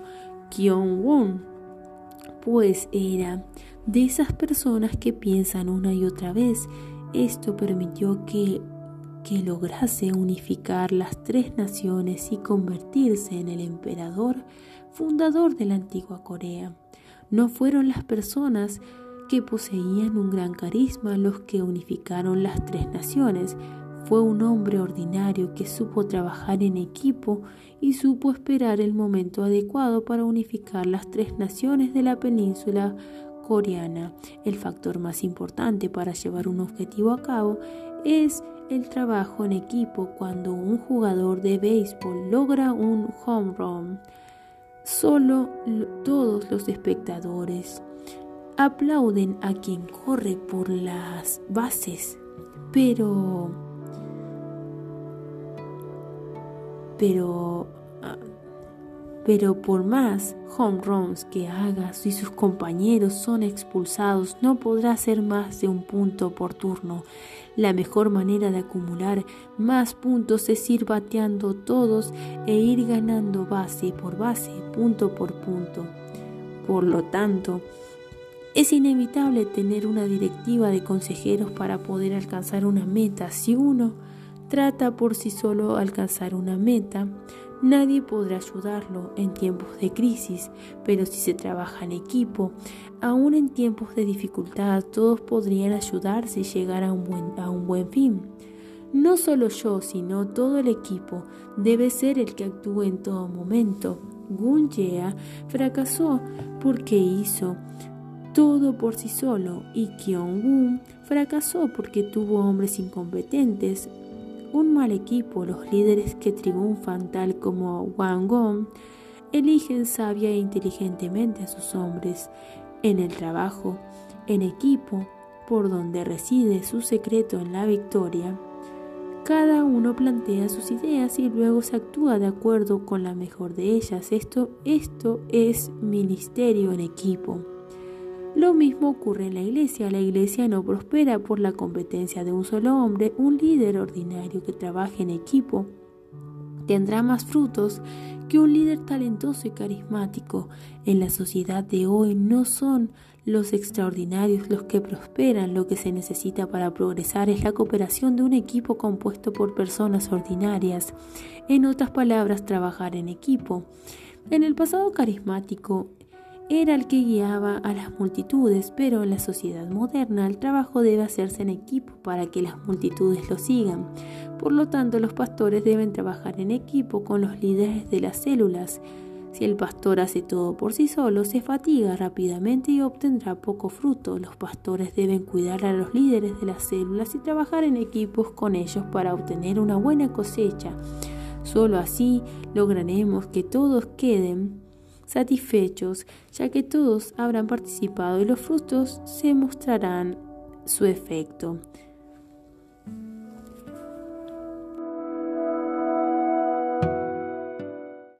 Kyung-won, pues era de esas personas que piensan una y otra vez. Esto permitió que, que lograse unificar las tres naciones y convertirse en el emperador fundador de la antigua Corea. No fueron las personas que poseían un gran carisma los que unificaron las tres naciones. Fue un hombre ordinario que supo trabajar en equipo y supo esperar el momento adecuado para unificar las tres naciones de la península coreana. El factor más importante para llevar un objetivo a cabo es el trabajo en equipo cuando un jugador de béisbol logra un home run. Solo todos los espectadores aplauden a quien corre por las bases, pero... Pero ah, pero por más home runs que haga, si sus compañeros son expulsados, no podrá hacer más de un punto por turno. La mejor manera de acumular más puntos es ir bateando todos e ir ganando base por base, punto por punto. Por lo tanto, es inevitable tener una directiva de consejeros para poder alcanzar una meta. Si uno trata por sí solo alcanzar una meta, Nadie podrá ayudarlo en tiempos de crisis, pero si se trabaja en equipo, aún en tiempos de dificultad, todos podrían ayudarse y llegar a un buen, a un buen fin. No solo yo, sino todo el equipo debe ser el que actúe en todo momento. Gun Yea fracasó porque hizo todo por sí solo y Kyung-gun fracasó porque tuvo hombres incompetentes, un mal equipo, los líderes que triunfan, tal como Wang Gong, eligen sabia e inteligentemente a sus hombres en el trabajo, en equipo, por donde reside su secreto en la victoria. Cada uno plantea sus ideas y luego se actúa de acuerdo con la mejor de ellas. Esto, esto es ministerio en equipo. Lo mismo ocurre en la iglesia. La iglesia no prospera por la competencia de un solo hombre. Un líder ordinario que trabaje en equipo tendrá más frutos que un líder talentoso y carismático. En la sociedad de hoy no son los extraordinarios los que prosperan. Lo que se necesita para progresar es la cooperación de un equipo compuesto por personas ordinarias. En otras palabras, trabajar en equipo. En el pasado carismático, era el que guiaba a las multitudes, pero en la sociedad moderna el trabajo debe hacerse en equipo para que las multitudes lo sigan. Por lo tanto, los pastores deben trabajar en equipo con los líderes de las células. Si el pastor hace todo por sí solo, se fatiga rápidamente y obtendrá poco fruto. Los pastores deben cuidar a los líderes de las células y trabajar en equipos con ellos para obtener una buena cosecha. Solo así lograremos que todos queden satisfechos, ya que todos habrán participado y los frutos se mostrarán su efecto.